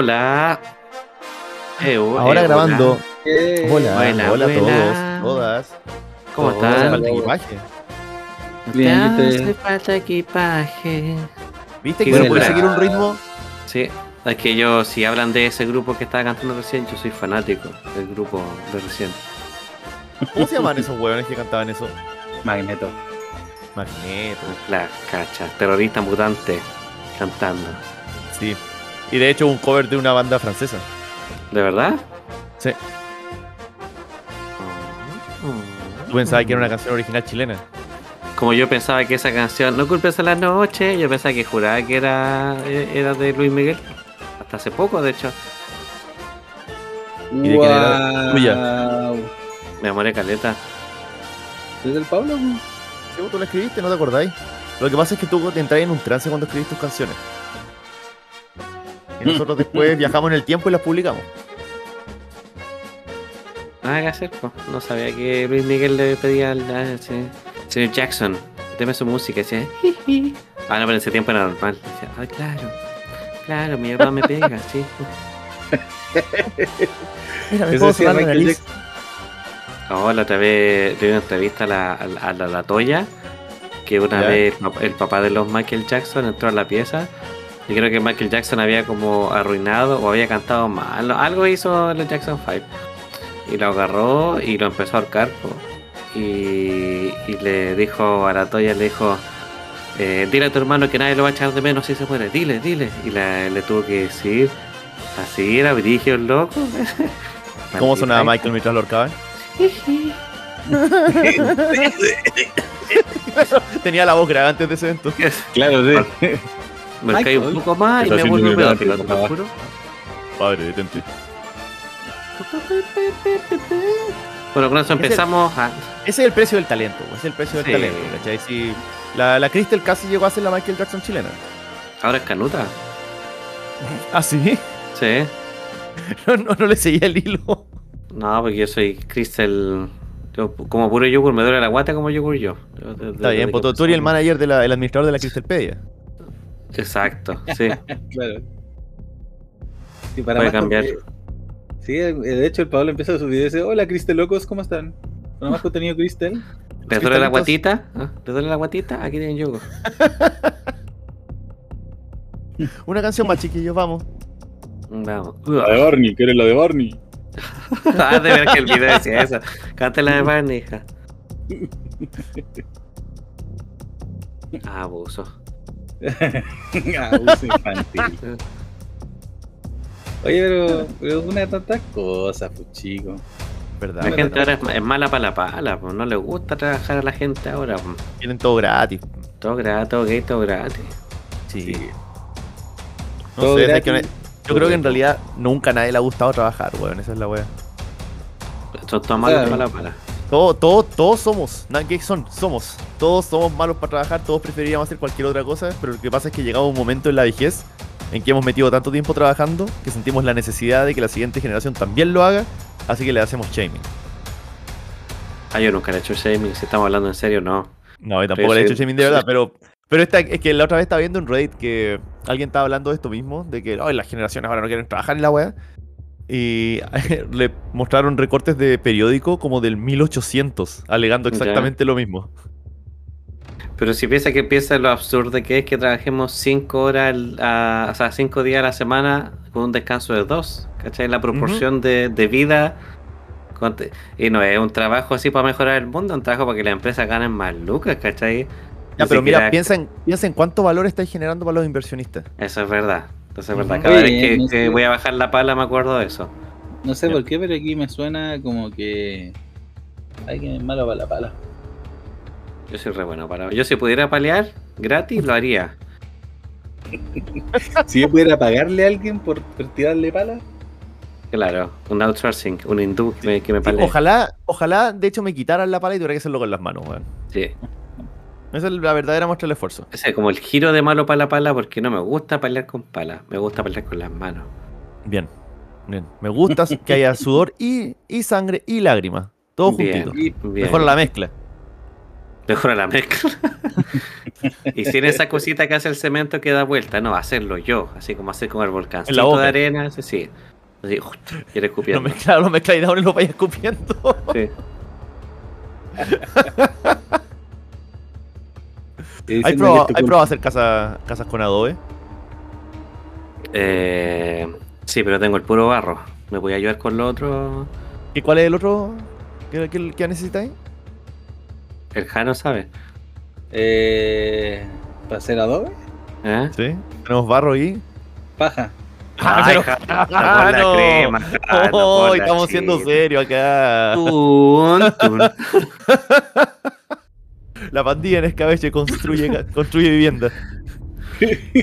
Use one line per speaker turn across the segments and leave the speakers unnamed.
Hola. Eh, oh,
Ahora
eh,
grabando.
Eh,
Hola,
Buena,
hola a todos, todas.
¿Cómo
Todos,
están?
falta equipaje.
Bien,
Te
¿viste?
hace falta equipaje.
¿Viste que se puede seguir un ritmo?
Sí, es que yo, si hablan de ese grupo que estaba cantando recién, yo soy fanático del grupo de recién.
¿Cómo se llaman esos huevones que cantaban eso?
Magneto.
Magneto.
La cacha, terrorista mutante cantando.
Sí. Y de hecho un cover de una banda francesa.
¿De verdad?
Sí. Tú pensabas que era una canción original chilena.
Como yo pensaba que esa canción, no culpes a la noche, yo pensaba que juraba que era, era de Luis Miguel. Hasta hace poco, de hecho.
¿Y de quién era? Tuya.
Me amoré caleta.
¿Es del Pablo?
Sí, vos tú la escribiste, ¿no te acordáis? Lo que pasa es que tú te entras en un trance cuando escribís tus canciones. Nosotros después viajamos en el tiempo y las publicamos.
Nada que hacer, po. No sabía que Luis Miguel le pedía al señor Jackson, deme su música. Ah, no, pero en ese tiempo era normal. Decía, ay, claro, claro, mi papá me pega, sí.
Mira, me
Eso
la nariz.
Oh, la otra vez le una entrevista a la, a la, a la- la Toya, que una
Ya.
vez el papá de los Michael Jackson entró a la pieza. Y creo que Michael Jackson había como arruinado o había cantado mal. Algo hizo los Jackson 5. Y lo agarró y lo empezó a ahorcar. Y, y le dijo a la Toya, le dijo, eh, dile a tu hermano que nadie lo va a echar de menos si se muere. Dile, dile. Y la- le tuvo que decir, así era, brigio el loco.
¿Cómo sonaba Michael mientras lo ahorcaban? Tenía la voz grave antes de ese evento.
Claro, sí.
Me caí un
Michael.
poco más y me vuelvo
gran
te lo juro.
Padre, detente.
Bueno, con eso empezamos a...
Ese es el precio del talento, ese es el precio del
Sí.
talento, ¿cachai? Si la, la Crystal casi llegó a ser la Michael Jackson chilena.
Ahora es canuta.
¿Ah, sí?
Sí.
No, no, no le seguía el hilo.
No, porque yo soy Crystal... Yo, como puro yogur, me duele la guata como yogur yo. Yo- de- de-
Está bien, pues tú eres el manager, de la, el administrador de la Crystalpedia.
Exacto, sí.
Claro. Sí, para
Puede cambiar.
Sí, de hecho el Pablo empieza su video y dice, hola Cristel locos, ¿cómo están? Para más contenido Cristel.
¿Les duele la guatita? ¿Ah? ¿Les duele la guatita? Aquí tienen yogur.
Una canción más, chiquillos, vamos.
Vamos.
de Barney, ¿qué eres la de Barney?
ah, de ver que el video decía eso. Cántala de Barney, hija. Abuso.
Abuso infantil. Oye, pero, pero una de tantas cosas, pues chico.
¿Verdad?
La gente ahora es, es mala para la pala, pues no le gusta trabajar a la gente ahora. pues.
Tienen todo gratis.
Todo gratis, todo gay, todo gratis.
Sí.
Sí.
No
Todo
sé, es
gratis.
que me- yo creo que en realidad nunca a nadie le ha gustado trabajar, weón. Esa es la wea.
Son todos malos
Claro.
para la pala.
Todos, todos, todos somos. ¿Qué ¿Qué son? Somos. Todos somos malos para trabajar, todos preferiríamos hacer cualquier otra cosa, pero lo que pasa es que llegamos a un momento en la vejez en que hemos metido tanto tiempo trabajando que sentimos la necesidad de que la siguiente generación también lo haga, así que le hacemos shaming.
Ah, yo nunca le he hecho shaming, si estamos hablando en serio, no.
No, yo tampoco le he hecho shaming de verdad, pero, pero esta, es que la otra vez estaba viendo en Reddit que alguien estaba hablando de esto mismo, de que "Ay, las generaciones ahora no quieren trabajar en la wea. Y le mostraron recortes de periódico como del 1800, alegando
Ya.
exactamente lo mismo.
Pero si piensa que piensa lo absurdo que es que trabajemos 5 horas, a- o sea, 5 días a la semana con un descanso de 2, ¿cachai? La proporción de, de vida. con- Y no es un trabajo así para mejorar el mundo, un trabajo para que las empresas ganen más lucas, ¿cachai?
Ya, pero mira, piensa en, piensa en cuánto valor estáis generando para los inversionistas.
Eso es verdad. Verdad. Cada vez que,
no
que
sé.
voy a bajar la pala me acuerdo de eso.
No sé
Ya.
por qué, pero aquí me suena como que. Hay que es malo para la pala.
Yo soy re bueno para. Yo si pudiera palear gratis lo haría.
Si yo pudiera pagarle a alguien por, por tirarle pala,
Claro, un outsourcing, un hindú que me, que me
Sí,
palee.
ojalá, ojalá, de hecho, me quitaran la pala y tuviera que hacerlo con las manos, weón.
Sí.
Esa es la verdadera muestra del esfuerzo.
Ese es como el giro de malo para la pala porque no me gusta pelear con pala, me gusta pelear con las manos.
Bien, bien. Me gusta que haya sudor y, y sangre y lágrimas. Todo
Bien.
juntito.
Bien.
Mejor la mezcla.
Mejora la mezcla. y sin esa cosita que hace el cemento que da vuelta, no, hacerlo yo, así como hacer como el volcán.
Boca.
de arena, así, sí. Así, uf, y
Lo
escupiendo.
lo mezclas y y lo vayas escupiendo.
Sí.
¿Hay probado, ¿hay probado hacer casa- casas con adobe?
Eh, sí, pero tengo el puro barro. ¿Me voy a ayudar con lo otro?
¿Y cuál es el otro que, que, que necesitáis?
El Jano sabe.
Eh, ¿Para hacer adobe?
¿Eh?
Sí. Tenemos barro y.
Paja.
Ah,
Ay, Jano,
Ah,
la
no.
crema, Jano,
Oh,
pon la
estamos siendo serios acá.
Tun, tun.
La pandilla en escabeche construye, construye vivienda.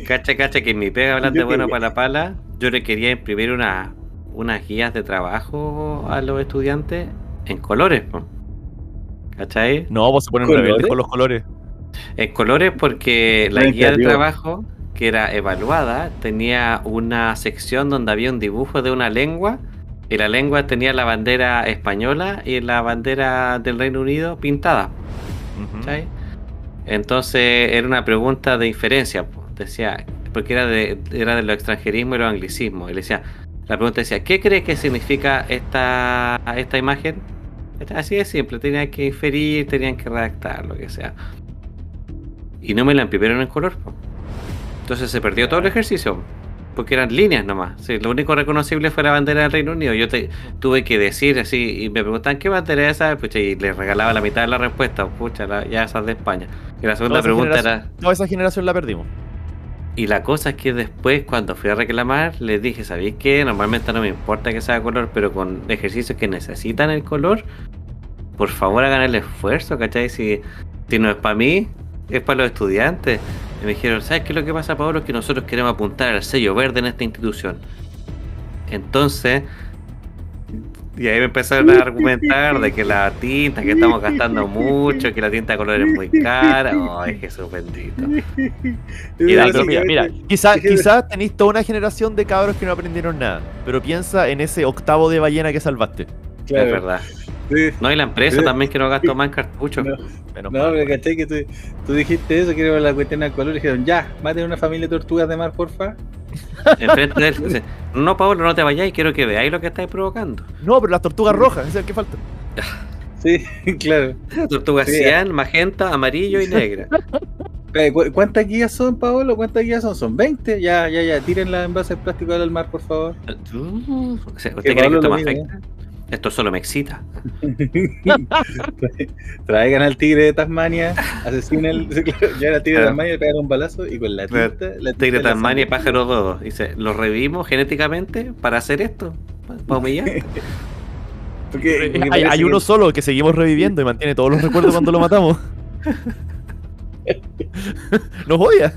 Cacha, cacha, que en mi pega hablando
Yo
bueno
quería-
para la pala, yo le quería imprimir una, unas guías de trabajo a los estudiantes en colores. po. ¿Cachai?
No, vos se ponen
¿Colores?
rebeldes con los colores.
En colores porque la guía de trabajo, que era evaluada, tenía una sección donde había un dibujo de una lengua. Y la lengua tenía la bandera española y la bandera del Reino Unido pintada.
Ujú.
¿cachai? Entonces era una pregunta de inferencia, decía, porque era de, era de los extranjerismos y los anglicismos. Y le decía, la pregunta decía, ¿qué crees que significa esta, esta imagen? Así de simple, tenían que inferir, tenían que redactar, lo que sea. Y no me la imprimieron en color. Entonces se perdió todo el ejercicio. Porque eran líneas nomás. Sí, lo único reconocible fue la bandera del Reino Unido. Yo te, tuve que decir así, y me preguntan qué bandera es esa, pucha, y les regalaba la mitad de la respuesta, pucha, la- ya esas de España. Y la segunda pregunta era,
Toda esa generación la perdimos.
y la cosa es que después cuando fui a reclamar, les dije, ¿sabéis qué? Normalmente no me importa que sea color, pero con ejercicios que necesitan el color, por favor hagan el esfuerzo, ¿cachai? Si, si no es para mí, es para los estudiantes. Y me dijeron, ¿sabes qué es lo que pasa, Pablo? Es que nosotros queremos apuntar al sello verde en esta institución. Entonces, y ahí me empezaron a argumentar de que la tinta, que estamos gastando mucho, que la tinta de color es muy cara. Ay, Jesús bendito.
Mira, pero mira, mira, quizás quizá tenéis toda una generación de cabros que no aprendieron nada. Pero piensa en ese octavo de ballena que salvaste.
Claro.
Es verdad.
Sí.
No, y la empresa
Sí.
también que no gastó más en cartuchos.
No.
Menos
No, pero cachai que tú, tú dijiste eso, que era la cuestión del color, y dijeron, ya, maten una familia de tortugas de mar, porfa.
Enfrente de él dice, no, Pablo, no te vayáis, quiero que veáis lo que estáis provocando.
No, pero las tortugas rojas, es el que falta.
Sí, claro.
Tortuga
Sí.
cian, magenta, amarillo y negra.
Eh, ¿cu- ¿Cuántas guías son, Paolo? ¿Cuántas guías son? Son 20. Ya, ya, ya. Tiren las envases plásticos al mar, por favor.
¿Usted cree que esto
lo
me afecta? Esto solo me excita.
Traigan al tigre de Tasmania, asesinen el. Ya al tigre de. Tasmania le pegan un balazo y con la tinta. La
Tigre
tinta la
Tasmania y pájaro dodo. Dice, ¿los revivimos genéticamente para hacer esto? ¿Para humillar?
Porque- porque
hay,
que-
uno solo que seguimos reviviendo y mantiene todos los recuerdos cuando lo matamos. Nos odia.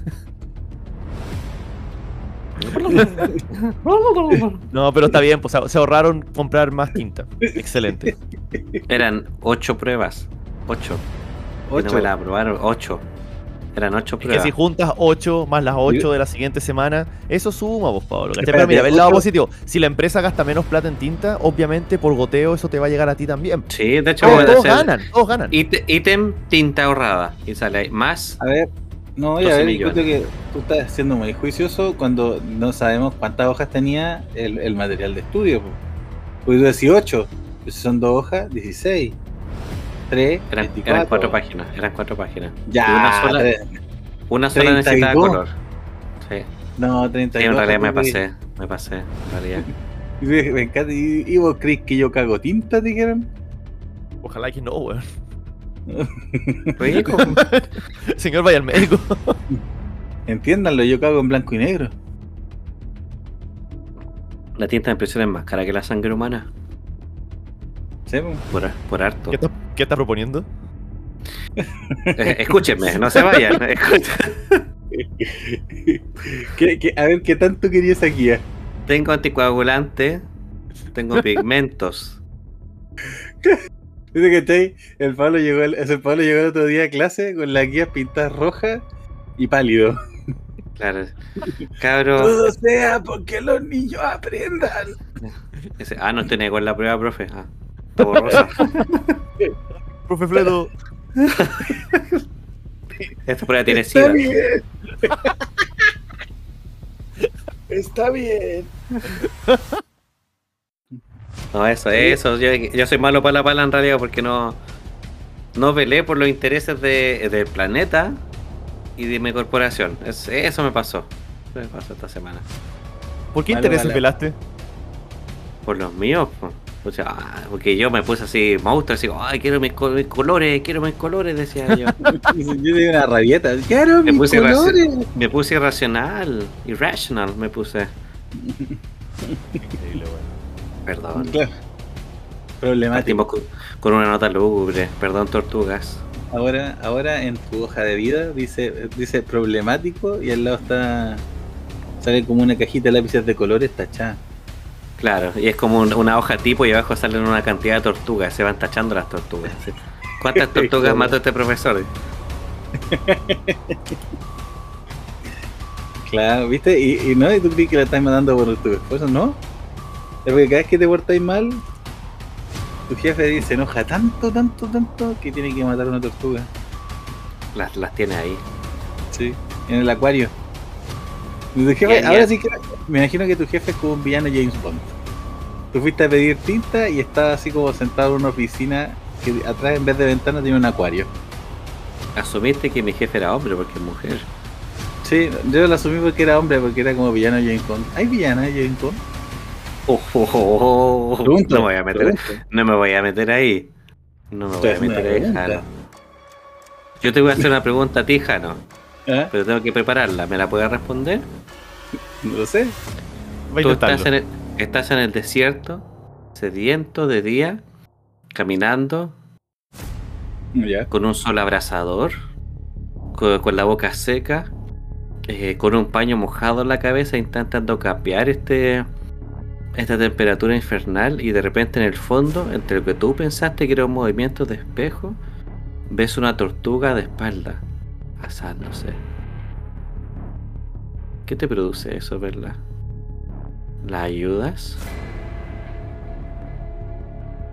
No, pero está bien, pues se- ahorraron comprar más tinta. Excelente.
Eran ocho pruebas. Ocho. Y no
Ocho.
me la aprobaron. Ocho. Eran ocho
Es que
pruebas.
si juntas 8 más las 8 de la siguiente semana, eso suma, vos, Pablo. ¿cachai?
Espérate,
Pero mira, ve el lado positivo. Si la empresa gasta menos plata en tinta, obviamente por goteo eso te va a llegar a ti también.
Sí, de hecho,
Todos, todos
hacer
ganan, todos ganan.
ítem- ítem tinta ahorrada. Y sale ahí. Más.
A ver, no,
12
ya a ver,
millones.
encuentro que tú estás siendo muy juicioso cuando no sabemos cuántas hojas tenía el, el material de estudio. Pues tú decís 8, pues si son dos hojas, 16. 3,
Eran,
24.
eran cuatro páginas. Eran cuatro páginas.
Ya,
Y una sola,
tres.
una sola necesitaba
32.
color. Sí.
no,
Sí,
32.
en realidad me pasé. Me pasé. En realidad.
Me, me encanta. ¿Y, y vos crees que yo cago tinta, dijeron?
Ojalá que no, weón.
Rico.
Señor, vaya al médico.
Entiéndanlo, yo cago en blanco y negro.
La tinta de impresión es más cara que la sangre humana.
¿Sí? po?
Por, por harto.
¿Qué estás qué estás proponiendo?
Eh, escúchenme, no se vayan. escuchen.
¿Qué- qué- a ver, ¿qué tanto quería esa guía?
Tengo anticoagulante. Tengo pigmentos.
Dice que el Pablo llegó el, ese Pablo llegó el otro día a clase con las guías pintadas rojas y pálido.
Claro. Cabro.
Todo sea porque los niños aprendan.
ese- ah, no te negó en la prueba, profe. Ah, está borrosa.
Profe Fledo.
Esta prueba tiene
Está
sida.
bien. Está bien.
No, eso, eso. Yo, yo soy malo para la pala en realidad porque no, no velé por los intereses de, del planeta y de mi corporación. Es- eso me pasó. Eso me pasó esta semana.
¿Por qué
Malo,
intereses
malo.
velaste?
Por los míos, po. O sea, porque yo me puse así, monstruo, así, ay, quiero mis, mis colores, quiero mis colores, decía yo.
Yo tengo una rabieta. ¡Quiero
Me
mis
puse
colores!
Me puse irracional, irrational, me puse. Perdón.
Claro. Problemático.
Con, con una nota lúgubre, perdón, tortugas.
Ahora, ahora en tu hoja de vida dice, dice problemático y al lado está. Sale como una cajita de lápices de colores tachada.
Claro, y es como un- una hoja tipo y abajo salen una cantidad de tortugas, se van tachando las tortugas. ¿Cuántas tortugas mató este profesor?
Claro, ¿viste? Y, y no, y tú crees que la estás mandando por tu esposo, ¿no? Es porque cada vez que te portáis mal, tu jefe se enoja tanto, tanto, tanto que tiene que matar a una tortuga.
Las, las tiene ahí.
Sí, en el acuario. Tu jefe, ahora sí que me imagino que tu jefe es como un villano James Bond. Tú fuiste a pedir tinta y estaba así como sentado en una oficina que atrás en vez de ventana tiene un acuario.
Asumiste que mi jefe era hombre porque es mujer.
Sí, yo lo asumí porque era hombre, porque era como villano James Bond. ¿Hay villana James Bond?
Oh, No me voy a meter, no me voy a meter ahí. No me voy a meter ahí. Jano. Yo te voy a hacer una pregunta a ti, Jano,
¿Ah?
pero tengo que prepararla. ¿Me la puedes responder?
No lo sé.
Tú estás en, el, estás en el desierto, sediento de día, caminando,
Ya.
con un sol abrasador, con, con la boca seca, eh, con un paño mojado en la cabeza, intentando cambiar este esta temperatura infernal y de repente en el fondo, entre lo que tú pensaste que era un movimiento de espejo, ves una tortuga de espalda, asándose. ¿Qué te produce eso, verla? ¿La ayudas?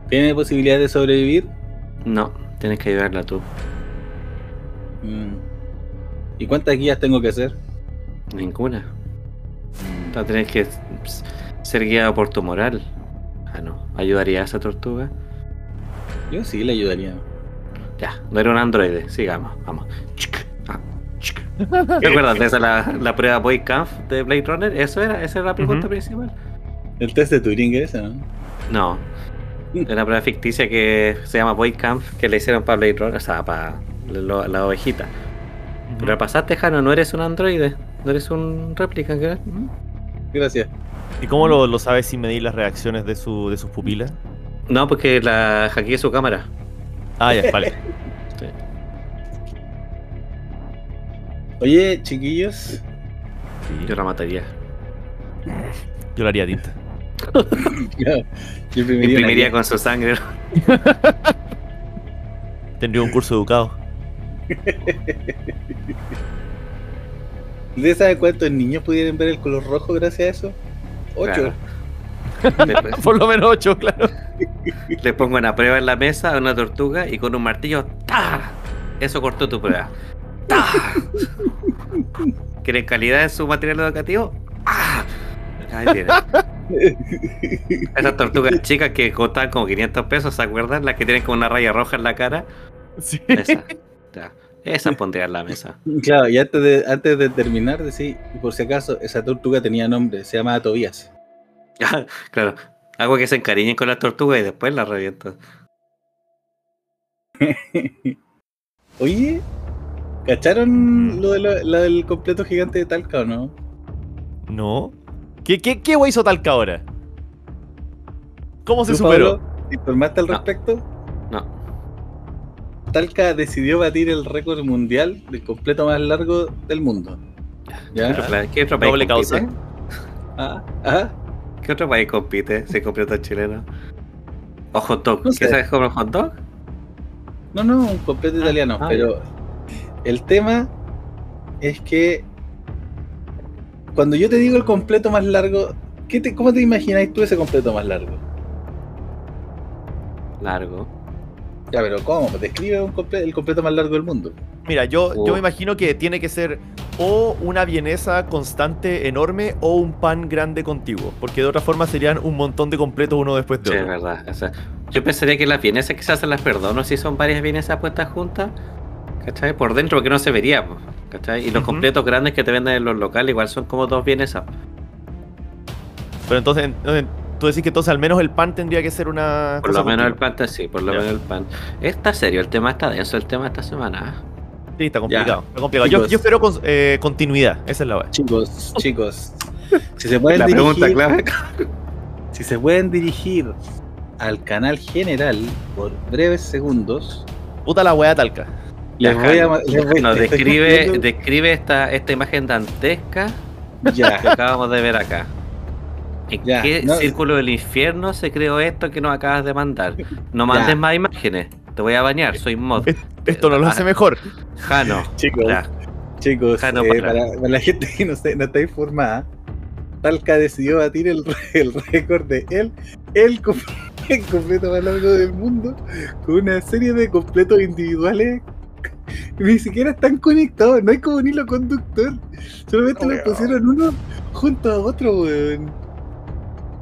¿Tiene posibilidad de sobrevivir?
No, tienes que ayudarla tú.
Mm. ¿Y cuántas guías tengo que hacer?
Ninguna. A tener que ser guiado por tu moral. Ah, no. ¿Ayudaría a esa tortuga?
Yo sí le ayudaría.
Ya, no era un androide. Sigamos, vamos. Ah. ¿Te acuerdas de esa la, la prueba Boy Camp de Blade Runner? ¿Eso era? ¿Esa era la pregunta principal?
El test de Turing es ese, ¿no?
No. Era una prueba ficticia que se llama Boy Camp que le hicieron para Blade Runner, o sea, para la, la ovejita. Pero la pasaste, Jano, no eres un androide. No eres un réplica, ¿qué?
Gracias.
¿Y cómo lo, lo sabes sin medir las reacciones de, su, de sus pupilas?
No, porque la hackeé su cámara.
Ah, ya, vale.
Sí.
Oye, chiquillos.
Sí,
Yo la mataría.
yo le haría tinta.
Yo imprimiría,
con su sangre.
Tendría un curso educado.
¿Ustedes saben cuántos niños pudieran ver el color rojo gracias a eso? Ocho.
Claro.
Por lo menos ocho, claro.
le pongo una prueba en la mesa a una tortuga y con un martillo ¡ta! Eso cortó tu prueba. ¡Ta! ¿Quieren calidad en su material educativo? ¡Ah! Ahí tiene. Esas tortugas chicas que costaban como 500 pesos, ¿se acuerdan? Las que tienen como una raya roja en la cara.
Sí.
Ya. Esas pondría en la mesa.
Claro, y antes de, antes de terminar, decir, por si acaso, esa tortuga tenía nombre, se llamaba Tobías.
claro. Hago que se encariñen con las tortugas y después las reviento.
Oye, ¿cacharon lo, de lo- lo del completo gigante de Talca o no?
No. ¿Qué, qué, qué wey hizo Talca ahora? ¿Cómo se
¿Tú,
superó?
Pablo, ¿te informaste al
No.
respecto? Talca decidió batir el récord mundial del completo más largo del mundo.
¿Qué otro,
¿Ya?
pla- qué otro país
Doble
compite?
causa.
Ah, ah,
¿Qué otro país compite si completo chileno? O hot dog.
No
¿Qué
sé.
sabes comer hot dog?
no, no, un completo italiano,
ah,
pero el tema es que cuando yo te digo el completo más largo, ¿qué te, ¿cómo te imagináis tú ese completo más largo?
Largo.
Ya, pero ¿cómo? Describe un comple- el completo más largo del mundo.
Mira, yo, yo
Oh.
me imagino que tiene que ser o una vienesa constante enorme o un pan grande contiguo. Porque de otra forma serían un montón de completos uno después de
Sí, es
otro.
verdad. o sea, yo pensaría que las vienesas que se hacen las perdono si son varias vienesas puestas juntas. ¿Cachai? Por dentro, porque no se vería. ¿Cachai? Y los completos grandes que te venden en los locales igual son como dos vienesas.
Pero entonces, entonces, tú decís que entonces al menos el pan tendría que ser una.
Por
cosa
lo menos el pan, está- sí, por lo
Ya.
menos el pan. Está serio, el tema está denso, el tema esta semana.
Sí, está complicado. Está complicado. Yo, espero con- eh, continuidad. Esa es la verdad.
Chicos, chicos. Si se pueden
La pregunta
dirigir,
clave.
si se pueden dirigir al canal general por breves segundos,
Puta la weá talca.
les voy a. Les voy,
Nos describe, describe esta, esta imagen dantesca que
Ya.
acabamos de ver acá. ¿En
Ya,
qué
no-
círculo del infierno se creó esto que nos acabas de mandar? No mandes
Ya.
más imágenes. Te voy a bañar, soy mod.
Esto no lo hace mejor.
Jano.
Chicos,
Ya.
chicos,
Jano
eh,
para.
para, para la gente que no, se- no está informada, Talca decidió batir el, el récord de él, el, com- el completo más largo del mundo, con una serie de completos individuales que ni siquiera están conectados, no hay como un hilo conductor, solamente los
Weón.
pusieron uno junto a otro, weón.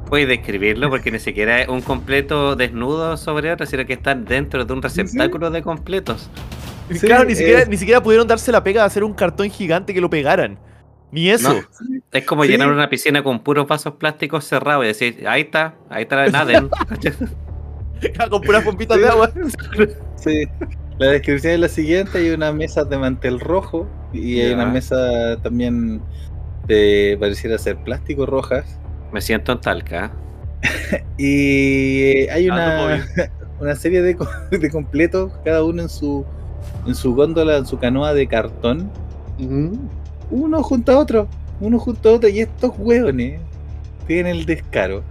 Puedes describirlo porque ni siquiera es un completo desnudo sobre otro, sino que están dentro de un receptáculo de completos.
Sí,
claro, ni siquiera,
eh.
ni siquiera pudieron darse la pega de hacer un cartón gigante que lo pegaran. Ni eso.
No. Es como
Sí.
llenar una piscina con puros vasos plásticos cerrados y decir, ahí está, ahí está la Naden.
Con puras pompitas de agua.
Sí. La descripción es la siguiente, hay una mesa de mantel rojo y hay
Ya.
una mesa también de pareciera ser plástico rojas.
Me siento en Talca.
Y hay
Ah,
una, una serie de, de completos, cada uno en su en su góndola, en su canoa de cartón, uno junto a otro, uno junto a otro, y estos hueones tienen el descaro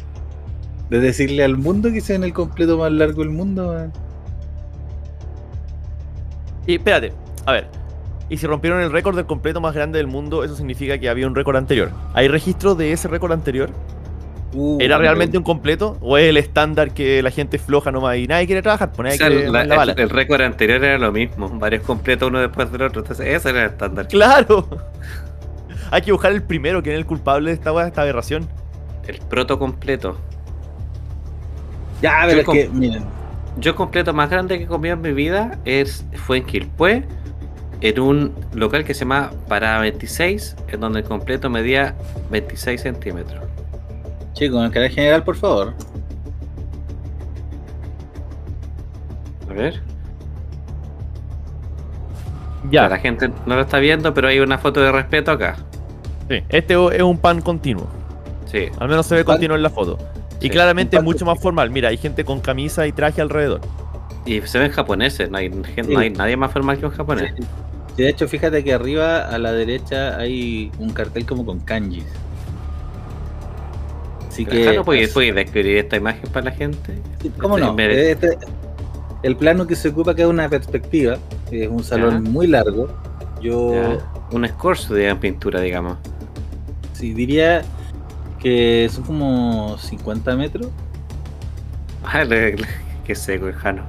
de decirle al mundo que sean el completo más largo del mundo. man.
Y espérate, a ver. Y si rompieron el récord del completo más grande del mundo, eso significa que había un récord anterior. ¿Hay registro de ese récord anterior?
Uh,
¿Era realmente un completo? ¿O es el estándar que la gente floja nomás y nadie quiere trabajar? Pues nadie
O sea,
quiere
la-
bala.
el, el récord anterior era lo mismo, varios completos uno después del otro. Entonces, ese era el estándar.
¡Claro! Hay que buscar el primero, que es el culpable de esta, de esta aberración.
El proto completo.
Ya,
Yo
pero es
com-
que, miren,
Yo el completo más grande que he comido en mi vida es, fue en Quilpué, en un local que se llama Parada 26, en donde el completo medía 26 centímetros.
chicos, en el canal general, por favor.
A ver.
Ya.
La gente no lo está viendo, pero hay una foto de respeto acá.
Sí, Este es un pan continuo.
Sí.
Al menos se ve
Pan-
continuo en la foto. Y
Sí,
claramente es mucho más formal. Mira, hay gente con camisa y traje alrededor.
Y se ven japoneses, no hay, gen-
Sí.
no hay nadie más formal que un japonés.
Sí, De hecho, fíjate que arriba a la derecha hay un cartel como con kanjis. Así que.
no puedes, puedes describir esta imagen para la gente.
¿Cómo no?
Me-
Este- el plano que se ocupa acá es una perspectiva. Es un salón
Ya.
muy largo. Yo
Ya, Un escorzo de pintura, digamos.
sí diría que son como 50 metros.
Ah, Qué seco, el Jano.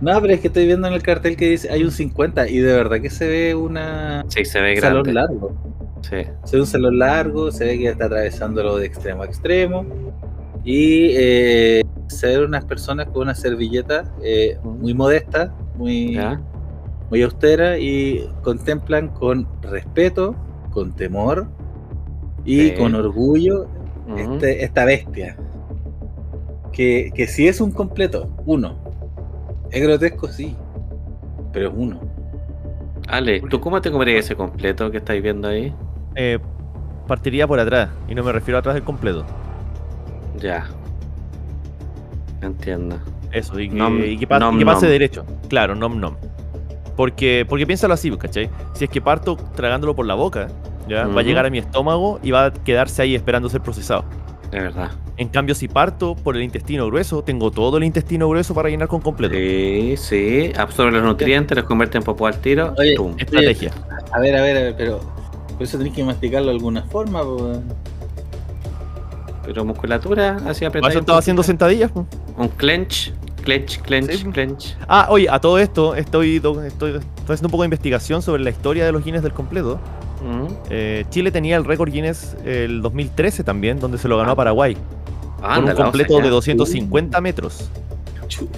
No, pero es que estoy viendo en el cartel que dice hay un 50 y de verdad que se ve una
Sí, se ve
un salón
grande.
largo.
Sí.
Se ve un salón largo, se ve que está atravesándolo de extremo a extremo. Y eh, se ven unas personas con una servilleta eh, muy modesta, muy,
¿Ya?
muy austera y contemplan con respeto, con temor y
Sí.
con orgullo este- esta bestia. Que, que si es un completo, uno. Es grotesco, sí, pero es uno.
Ale, ¿tú cómo te comerías ese completo que estáis viendo ahí?
Eh, partiría por atrás. Y no me refiero a atrás del completo.
Ya. Entiendo.
Eso, y que,
Nom-
y que pa-
nom
y que pase
nom.
derecho. Claro, nom nom. Porque, porque piénsalo así, ¿cachai? Si es que parto tragándolo por la boca, ¿ya? va a llegar a mi estómago y va a quedarse ahí esperando ser procesado.
De verdad.
En cambio, si parto por el intestino grueso, tengo todo el intestino grueso para llenar con completo.
Sí, sí. Absorbe los nutrientes, los convierte en popó al tiro.
Oye.
Estrategia.
A ver, a ver, a ver, pero por eso tenés que masticarlo de alguna forma. po.
Pero musculatura, así
Por
apretar.
eso estaba haciendo sentadillas. po.
Un clench. clench, clench, clench.
Ah, oye, a todo esto estoy, estoy, estoy haciendo un poco de investigación sobre la historia de los Guinness del completo. Mm. Eh, Chile tenía el récord Guinness el 2013 también, donde se lo ganó a Paraguay. Con un completo de 250 metros.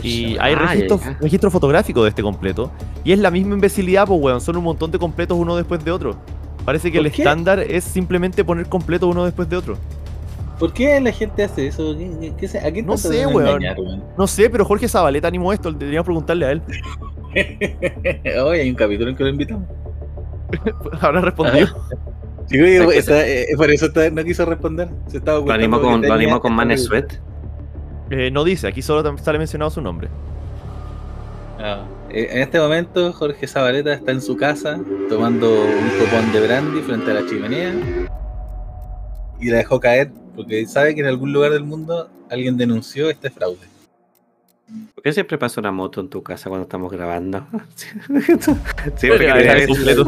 Y hay registro, fotográfico de este completo. Y es la misma imbecilidad, pues, weón. Son un montón de completos uno después de otro. Parece que el estándar es simplemente poner completo uno después de otro.
¿Por qué la gente hace eso? ¿A qué
no sé, weón. No sé, pero Jorge Zabaleta animó esto. Deberíamos preguntarle a él.
Hoy hay un capítulo en que lo invitamos.
Habrá respondido.
Sí, eh, por eso no quiso responder. Se estaba
lo animó con, lo animó con Man Sweat.
Eh, no dice, aquí solo sale mencionado su nombre.
Ah, eh, en este momento Jorge Zabaleta está en su casa tomando un copón de brandy frente a la chimenea y la dejó caer porque sabe que en algún lugar del mundo alguien denunció este fraude.
¿Por qué siempre pasa una moto en tu casa cuando estamos grabando? Siempre completo.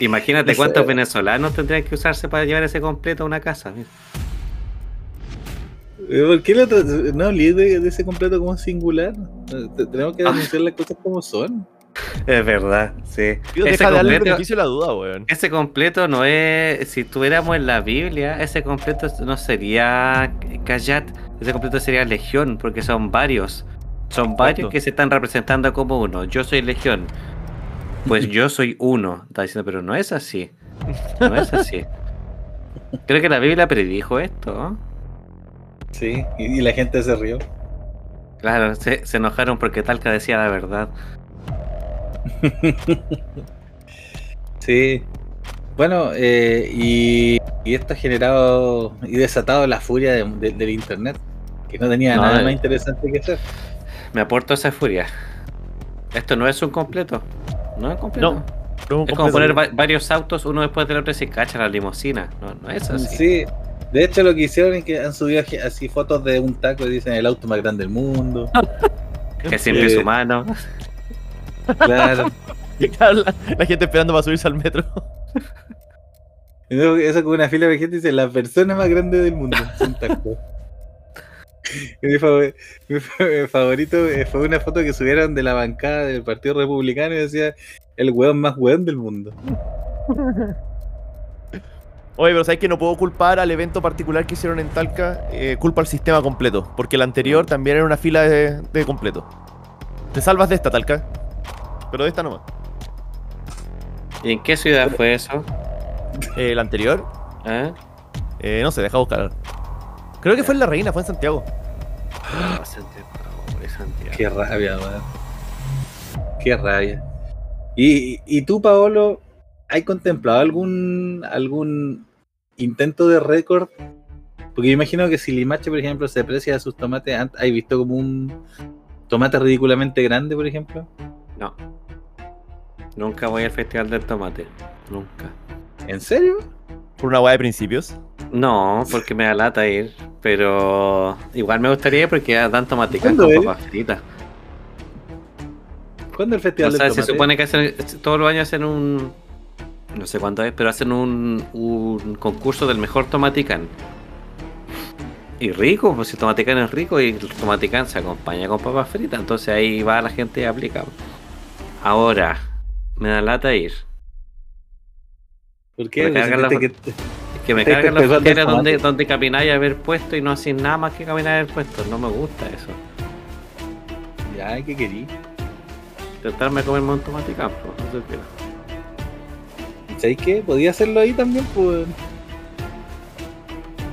Imagínate cuántos venezolanos tendrían que usarse para llevar ese completo a una casa.
Eh, ¿Por qué no hablé de, ese completo como singular? Tenemos que denunciar las cosas como son.
Es verdad, sí.
ese completo, la duda, weón.
Ese completo no es. Si estuviéramos en la Biblia, ese completo no sería Kayat, ese completo sería Legión, porque son varios. Son varios que se están representando como uno. Yo soy Legión. Pues yo soy uno. Está diciendo, pero no es así. No es así. Creo que la Biblia predijo esto.
Sí, y, la gente se rió.
Claro, se, se enojaron porque Talca decía la verdad.
sí. Bueno, eh, y, esto ha generado y desatado la furia del internet, que no tenía nada más interesante que hacer.
Me aporto esa furia. Esto no es un completo. No es completo. No, es como poner varios autos uno después del otro y se cacha la limusina. No, no es así.
Sí. De hecho, lo que hicieron es que han subido así fotos de un taco y dicen el auto más grande del mundo.
que siempre es humano.
Claro.
la, gente esperando para subirse al metro.
Eso con una fila de gente dice la persona más grande del mundo. Mi, favorito eh, fue una foto que subieron de la bancada del Partido Republicano y decía el weón más weón del mundo.
Oye, pero sabes que no puedo culpar al evento particular que hicieron en Talca, eh, culpa al sistema completo, porque el anterior también era una fila de, de completo. Te salvas de esta, Talca pero de esta nomás.
¿Y en qué ciudad fue eso?
¿El anterior? ¿Eh? ¿Eh? no sé, deja buscar. Creo que fue en La Reina, fue en Santiago.
Ah, Santiago, Santiago. Qué rabia, weón. Qué rabia. ¿Y, ¿Y tú, Paolo, hay contemplado algún algún intento de récord? Porque yo imagino que si Limache, por ejemplo, se aprecia sus tomates, ¿hay visto como un tomate ridículamente grande, por ejemplo?
No. Nunca voy al Festival del Tomate. Nunca.
¿En serio?
¿Por una guay de principios?
No, porque me da lata ir. Pero igual me gustaría porque dan tomaticán con papas fritas.
¿Cuándo el Festival del Tomate?
Se supone que hacen, todos los años hacen un. No sé cuánto es, pero hacen un, un concurso del mejor tomaticán. Y rico, pues si el tomaticán es rico y el tomaticán se acompaña con papas fritas, entonces ahí va la gente y aplica. Ahora, me da lata ir.
¿Por qué?
Me la, que, es que me cargan las fronteras donde, donde camináis a ver puesto y no hacéis nada más que caminar a ver puesto. No me gusta eso.
Ya, ¿qué querí?
Intentarme comerme un tomate campo. No sé
qué. ¿Sabéis qué? Podía hacerlo ahí también, pues.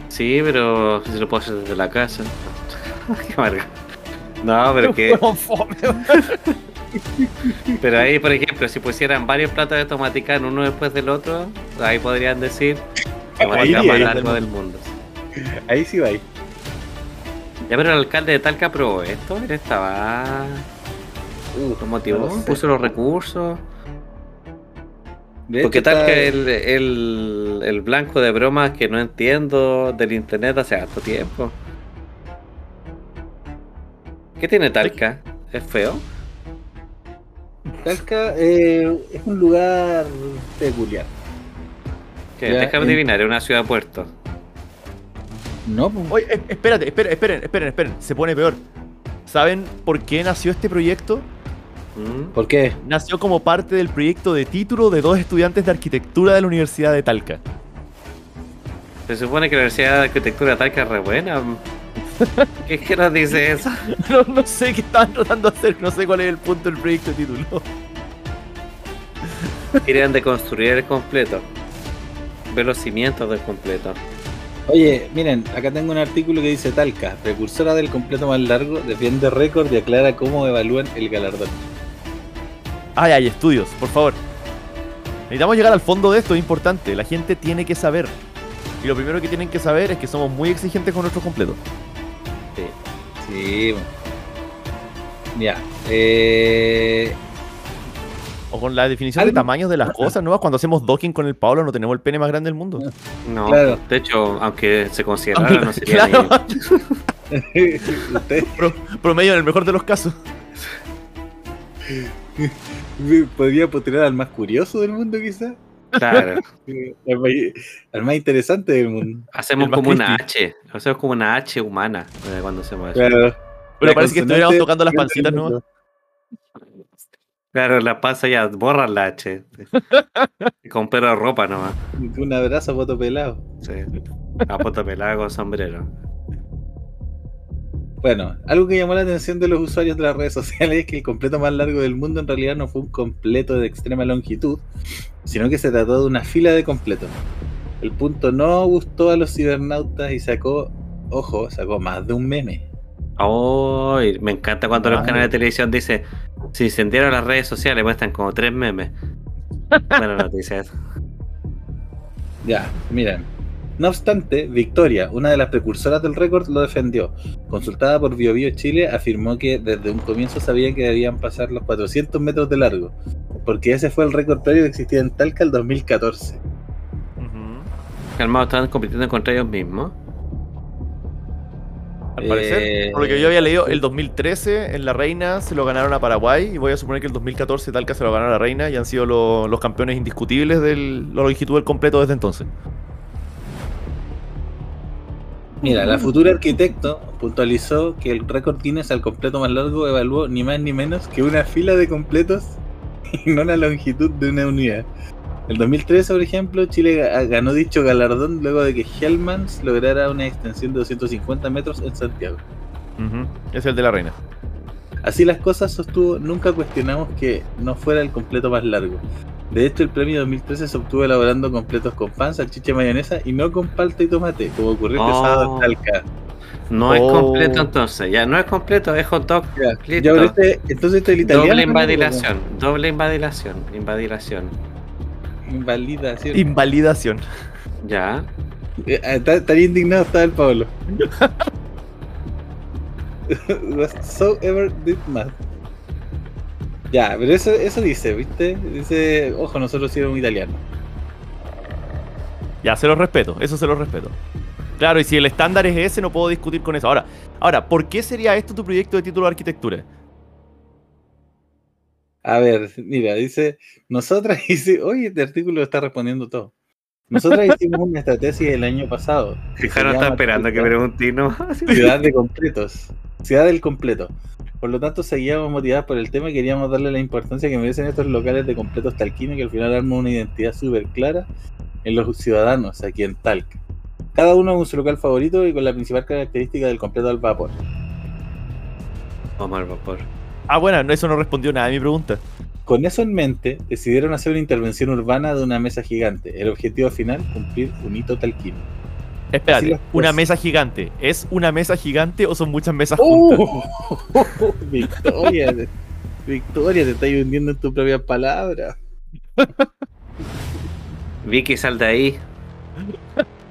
Sí, pero si lo puedo hacer desde la casa. qué marca. No, pero que. Pero ahí, por ejemplo, si pusieran varios platos de tomaticán uno después del otro, ahí podrían decir tomaticán más largo del mundo.
Ahí sí va. Ahí.
Ya, pero el alcalde de Talca aprobó esto, él estaba. Uh, lo motivó, puso los recursos. Porque tal que el, el, el, blanco de bromas que no entiendo del internet hace harto tiempo. ¿Qué tiene Talca? ¿Es feo?
Talca eh, es un lugar peculiar.
¿Qué? Déjame adivinar, es una ciudad puerto.
No, pues.
Oye, eh, espérate, esperen, esperen, esperen, esperen. Se pone peor. ¿Saben por qué nació este proyecto?
¿Mm?
¿Por qué?
Nació como parte del proyecto de título de dos estudiantes de arquitectura de la Universidad de Talca.
Se supone que la Universidad de Arquitectura de Talca es re buena. ¿Qué es que nos dice eso?
No, no sé qué estaban tratando de hacer, no sé cuál es el punto del proyecto de título.
Querían deconstruir el completo. Ver los cimientos del completo.
Oye, miren, acá tengo un artículo que dice Talca, precursora del completo más largo, defiende récord y aclara cómo evalúan el galardón.
Ay, hay estudios, por favor. Necesitamos llegar al fondo de esto, es importante. La gente tiene que saber. Y lo primero que tienen que saber es que somos muy exigentes con nuestros completos.
Sí. Ya. Eh,
O con la definición de tamaños de las cosas, ¿no? Cuando hacemos docking con el Pablo no tenemos el pene más grande del mundo.
No,
Claro.
de hecho, aunque se considerara, no sería
Claro. Pro- promedio en el mejor de los casos.
podría postular al más curioso del mundo, quizás.
Claro.
Al más, interesante del mundo.
Hacemos
El
como una. H. Hacemos como una H humana eh, cuando hacemos eso.
Claro.
Pero
La
parece que estuviéramos tocando las pancitas, ¿no?
Claro, la pasa ya, borran la H. Con pelo de ropa nomás.
Un abrazo, foto pelado.
Sí. A poto pelada con sombrero.
Bueno, algo que llamó la atención de los usuarios de las redes sociales es que el completo más largo del mundo en realidad no fue un completo de extrema longitud, sino que se trató de una fila de completos. El punto no gustó a los cibernautas y sacó, ojo, sacó más de un meme.
Ay, me encanta cuando los
Ay.
canales de televisión dicen si encendieron las redes sociales muestran como tres memes. Buena noticia eso.
Ya, miren. No obstante, Victoria, una de las precursoras del récord, lo defendió. Consultada por BioBio Chile, afirmó que desde un comienzo sabían que debían pasar los 400 metros de largo, porque ese fue el récord previo que existía en Talca el 2014.
Calmados estaban compitiendo contra ellos mismos.
Al parecer,
Eh,
por lo que yo había leído, el 2013 en la Reina se lo ganaron a Paraguay y voy a suponer que el 2014 Talca se lo ganó a la Reina y han sido lo- los campeones indiscutibles de la longitud del completo desde entonces.
Mira, la futura arquitecto puntualizó que el récord Guinness al completo más largo evaluó ni más ni menos que una fila de completos y no la longitud de una unidad. En 2013, por ejemplo, Chile ga- ganó dicho galardón luego de que Hellmans lograra una extensión de 250 metros en Santiago.
Es el de la Reina.
Así las cosas sostuvo, nunca cuestionamos que no fuera el completo más largo. De hecho, el premio 2013 se obtuvo elaborando completos con pan, salchicha y mayonesa y no con palta y tomate, como ocurrió este
Oh.
sábado en Talca.
No es
Oh.
completo entonces, ya no es completo, es hot dog.
Ya, ya, este- entonces este es el italiano.
Doble
¿no?
invadilación, doble invadilación, invadilación.
Invalidación.
Invalidación.
Ya.
Eh, está- Estaría indignado estaba el Pablo. Whatsoever did math. Ya, pero eso, eso dice, ¿viste? Dice, ojo, nosotros sí éramos italianos.
Ya, se los respeto, eso se los respeto. Claro, y si el estándar es ese, no puedo discutir con eso. Ahora, ahora, ¿por qué sería esto tu proyecto de título de arquitectura?
A ver, mira, dice, nosotras dice, oye, este artículo está respondiendo todo. Nosotras hicimos una estrategia el año pasado.
Fijaros, está esperando que pregunte no.
Ciudad de completos. Ciudad del completo. Por lo tanto, seguíamos motivados por el tema y queríamos darle la importancia que merecen estos locales de completos talquinos que al final arman una identidad súper clara en los ciudadanos aquí en Talca. Cada uno con su local favorito y con la principal característica del completo al vapor.
Vamos al vapor.
Ah, bueno, no, eso no respondió nada a mi pregunta.
Con eso en mente, decidieron hacer una intervención urbana de una mesa gigante. El objetivo final, cumplir un hito talquino.
Espérate,
las
una mesa gigante. ¿Es una mesa gigante o son muchas mesas juntas?
¡Oh! Victoria, Victoria, te estás hundiendo en tu propia palabra.
Vicky, sal de ahí.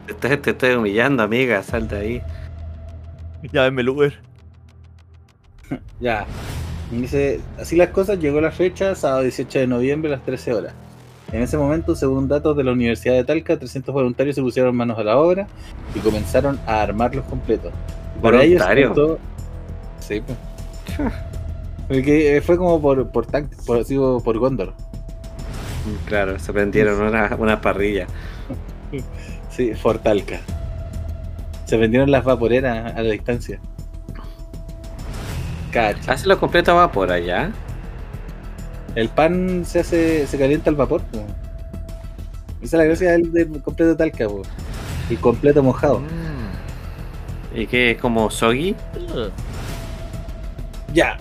Te estoy, te estoy humillando, amiga, sal de ahí.
Ya venme el Uber.
Ya. Dice, así las cosas, llegó la fecha, sábado 18 de noviembre a las 13 horas. En ese momento, según datos de la Universidad de Talca, 300 voluntarios se pusieron manos a la obra y comenzaron a armarlos completos. Para ellos costó- Sí, pues. Porque eh, fue como por por, tac- por, digo, por Gondor.
Claro, se prendieron una, una parrilla.
Sí, Fortalca. Se vendieron las vaporeras a la distancia.
Cacha. Hace lo completo a vapor allá.
El pan se hace, se calienta al vapor. Po. Esa es la gracia del, del completo talca, po. El completo mojado.
Mm. ¿Y qué? ¿Como soggy?
Ya.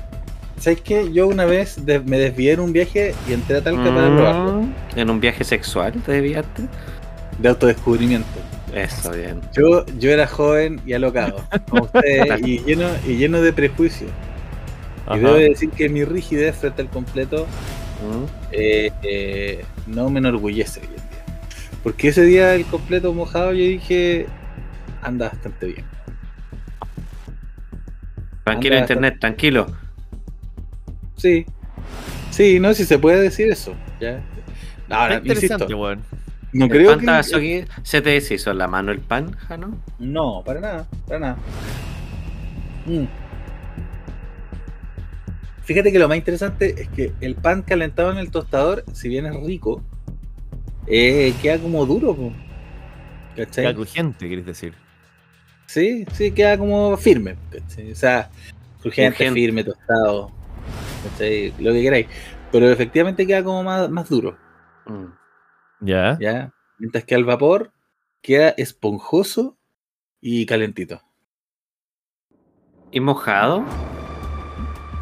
¿Sabes qué? Yo una vez me desvié en un viaje y entré a Talca para mm. probarlo.
¿En un viaje sexual te desviaste?
De autodescubrimiento.
Eso, bien.
Yo, yo era joven y alocado, como ustedes, y, lleno, y lleno de prejuicios. Y debo decir que mi rigidez frente al completo eh, eh, no me enorgullece hoy en día. Porque ese día el completo mojado yo dije, anda bastante bien.
Tranquilo internet, tranquilo.
Sí. Sí, no, si se puede decir eso. Ya.
Ahora, insisto,
no creo que... ¿Se te deshizo la mano el pan, Jano?
No, para nada, para nada. Mm. Fíjate que lo más interesante es que el pan calentado en el tostador, si bien es rico, eh, queda como duro.
¿cachai? Queda crujiente, quieres decir.
Sí, sí, queda como firme. O sea, crujiente, firme, tostado. ¿cachai? Lo que queráis. Pero efectivamente queda como más, más duro.
Mm. Ya.
Ya. Mientras que al vapor queda esponjoso y calentito.
¿Y mojado?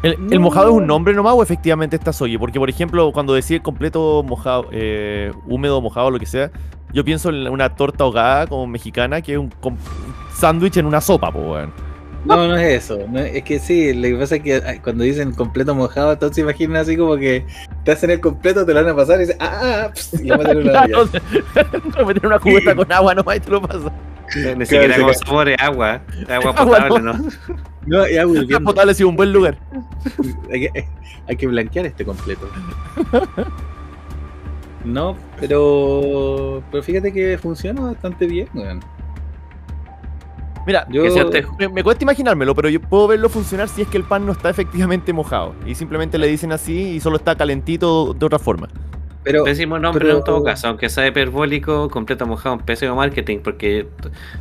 ¿El, mojado es un nombre nomás o efectivamente está soye? Porque, por ejemplo, cuando decía completo mojado, eh, húmedo, mojado, lo que sea, yo pienso en una torta ahogada como mexicana que es un, sándwich en una sopa, pues, weón.
No, no es eso. es que sí, lo que pasa es que cuando dicen completo mojado, entonces imaginan así como que te hacen el completo, te lo van a pasar y dicen, ah, ah y lo meten en una
claro, te meten una cubeta con agua nomás y te lo pasas.
Ni siquiera como sabor agua, agua potable, ¿no?
No, Agua
potable ha un buen lugar.
hay, que, hay que blanquear este completo. No, pero pero fíjate que funciona bastante bien, weón.
Mira, me, cuesta imaginármelo, pero yo puedo verlo funcionar si es que el pan no está efectivamente mojado y simplemente le dicen así y solo está calentito de otra forma.
Pero, Pésimo nombre en todo caso, aunque sea hiperbólico, completo mojado, un pésimo marketing, porque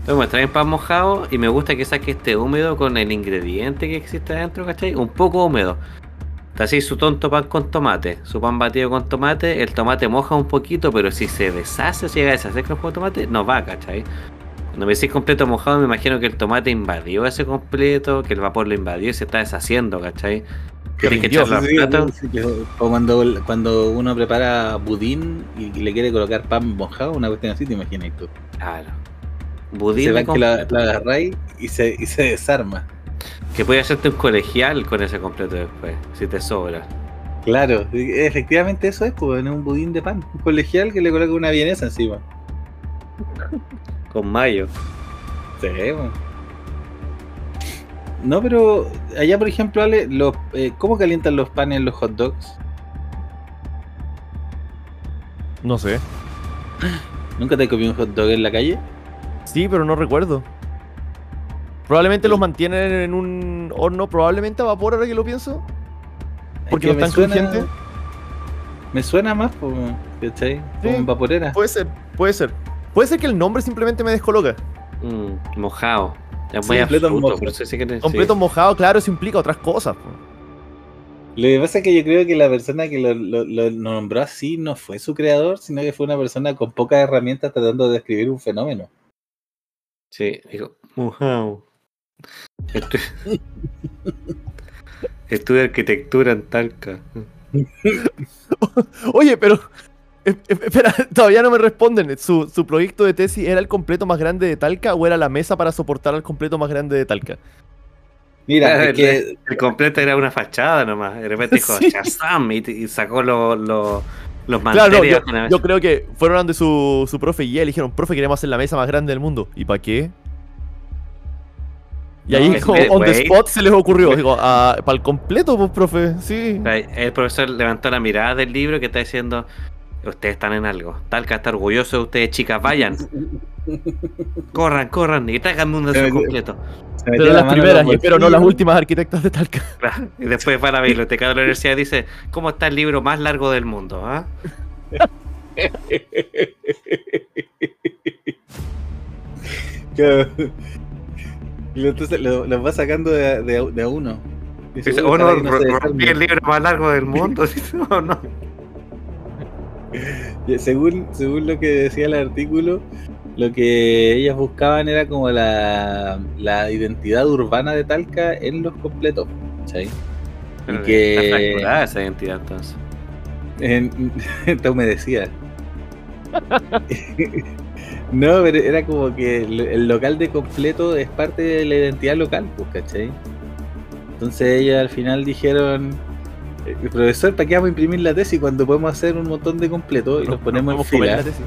te muestra en pan mojado y me gusta que saque este húmedo con el ingrediente que existe adentro, ¿cachai? Un poco húmedo. Está así su tonto pan con tomate, su pan batido con tomate, el tomate moja un poquito, pero si se deshace, si llega a deshacer con el tomate, no va, ¿cachai? Cuando me decís completo mojado, me imagino que el tomate invadió ese completo, que el vapor lo invadió y se está deshaciendo, ¿cachai?
Que echarlo al O cuando, cuando uno prepara budín y le quiere colocar pan mojado, una cuestión así, te imaginas tú.
Claro.
Budín. Se ve que la, la agarráis y se, y se desarma.
Que puede hacerte un colegial con ese completo después, si te sobra.
Claro, efectivamente eso es, pues, un budín de pan. Un colegial que le coloca una vienesa encima.
Con mayo.
Sí, No, pero allá, por ejemplo, Ale, los, eh, ¿cómo calientan los panes los hot dogs?
No sé.
¿Nunca te comí un hot dog en la calle?
Sí, pero no recuerdo. Probablemente los mantienen en un horno, probablemente a vapor, ahora que lo pienso. Porque no están crujientes.
Me suena más, ¿cachai? Como vaporera.
Puede ser, puede ser. Puede ser que el nombre simplemente me descoloca.
Mm, mojado.
Muy completo,
completo mojado, claro, eso implica otras cosas.
Lo que pasa es que yo creo que la persona que lo, nombró así no fue su creador, sino que fue una persona con pocas herramientas tratando de describir un fenómeno.
Sí, digo, mojado. Estudia arquitectura en Talca.
Oye, pero Espera, todavía no me responden. ¿Su, proyecto de tesis era el completo más grande de Talca o era la mesa para soportar al completo más grande de Talca?
Mira, el, que... el completo era una fachada nomás. De repente dijo Shazam y, sacó los
materiales. Claro, yo, creo que fueron donde su, su profe y él dijeron, profe, queremos hacer la mesa más grande del mundo. ¿Y para qué? Y ahí, como on the spot, se les ocurrió. Digo, ah, para el completo, pues, profe, sí.
El profesor levantó la mirada del libro que está diciendo: Ustedes están en algo. Talca está orgulloso de ustedes, chicas. Vayan. corran, corran y tráiganme un deseo completo.
Pero las primeras, y espero no las últimas arquitectas de Talca.
Y después va a la biblioteca de la universidad y dice: ¿Cómo está el libro más largo del mundo? ¿ah?
Y entonces los lo va sacando de, de, uno.
Dice, uno rompí el libro más largo del mundo, ¿o no?
según, según lo que decía el artículo, lo que ellas buscaban era como la, la identidad urbana de Talca en los completos. ¿sí?
y que... Está esa identidad entonces.
En, está humedecida. no, pero era como que el, local de completo es parte de la identidad local, pues, ¿cachai? Entonces ellas al final dijeron, eh, profesor, ¿para qué vamos a imprimir la tesis cuando podemos hacer un montón de completos y nos ponemos en fila? La tesis.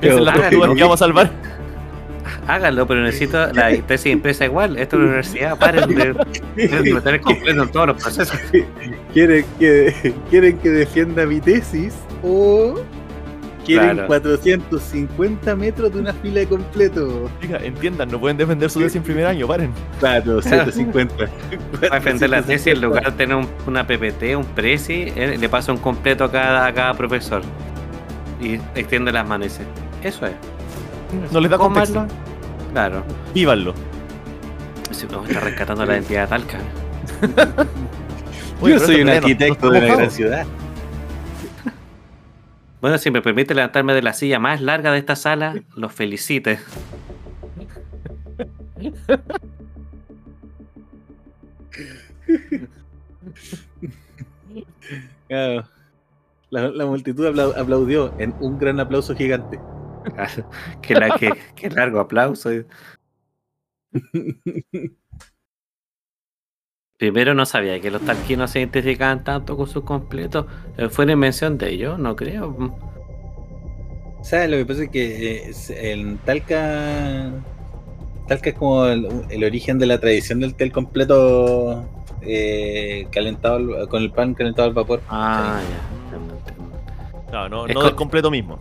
Pero, la que vamos a salvar.
Háganlo, pero necesito la tesis impresa igual. Esto es una universidad, paren de, de meter completo en todos los procesos.
¿Quieren que, ¿Quieren que defienda mi tesis o quieren 450 metros de una fila de completo.
Diga, entiendan, no pueden defender su tesis en primer año, paren.
Claro, 150.
Para defender la tesis, en lugar de tener una PPT, un Prezi, eh, le pasa un completo a cada, a cada profesor. Y extiende las manos y dice, eso es.
No les da contexto.
Claro.
Vívanlo.
Si no, está rescatando la identidad de Talca.
Yo soy un arquitecto de la gran ciudad.
Bueno, si me permite levantarme de la silla más larga de esta sala, los felicite.
La, multitud aplaudió en un gran aplauso gigante.
qué, la, qué largo aplauso. Primero no sabía que los talquinos se identificaban tanto con sus completos. Eh, ¿Fue una invención de ellos? No creo.
¿Sabes? Lo que pasa es que eh, en Talca. Talca es como el, origen de la tradición del té completo eh, calentado con el pan calentado al vapor.
Ah,
ya. No, no, no del completo mismo.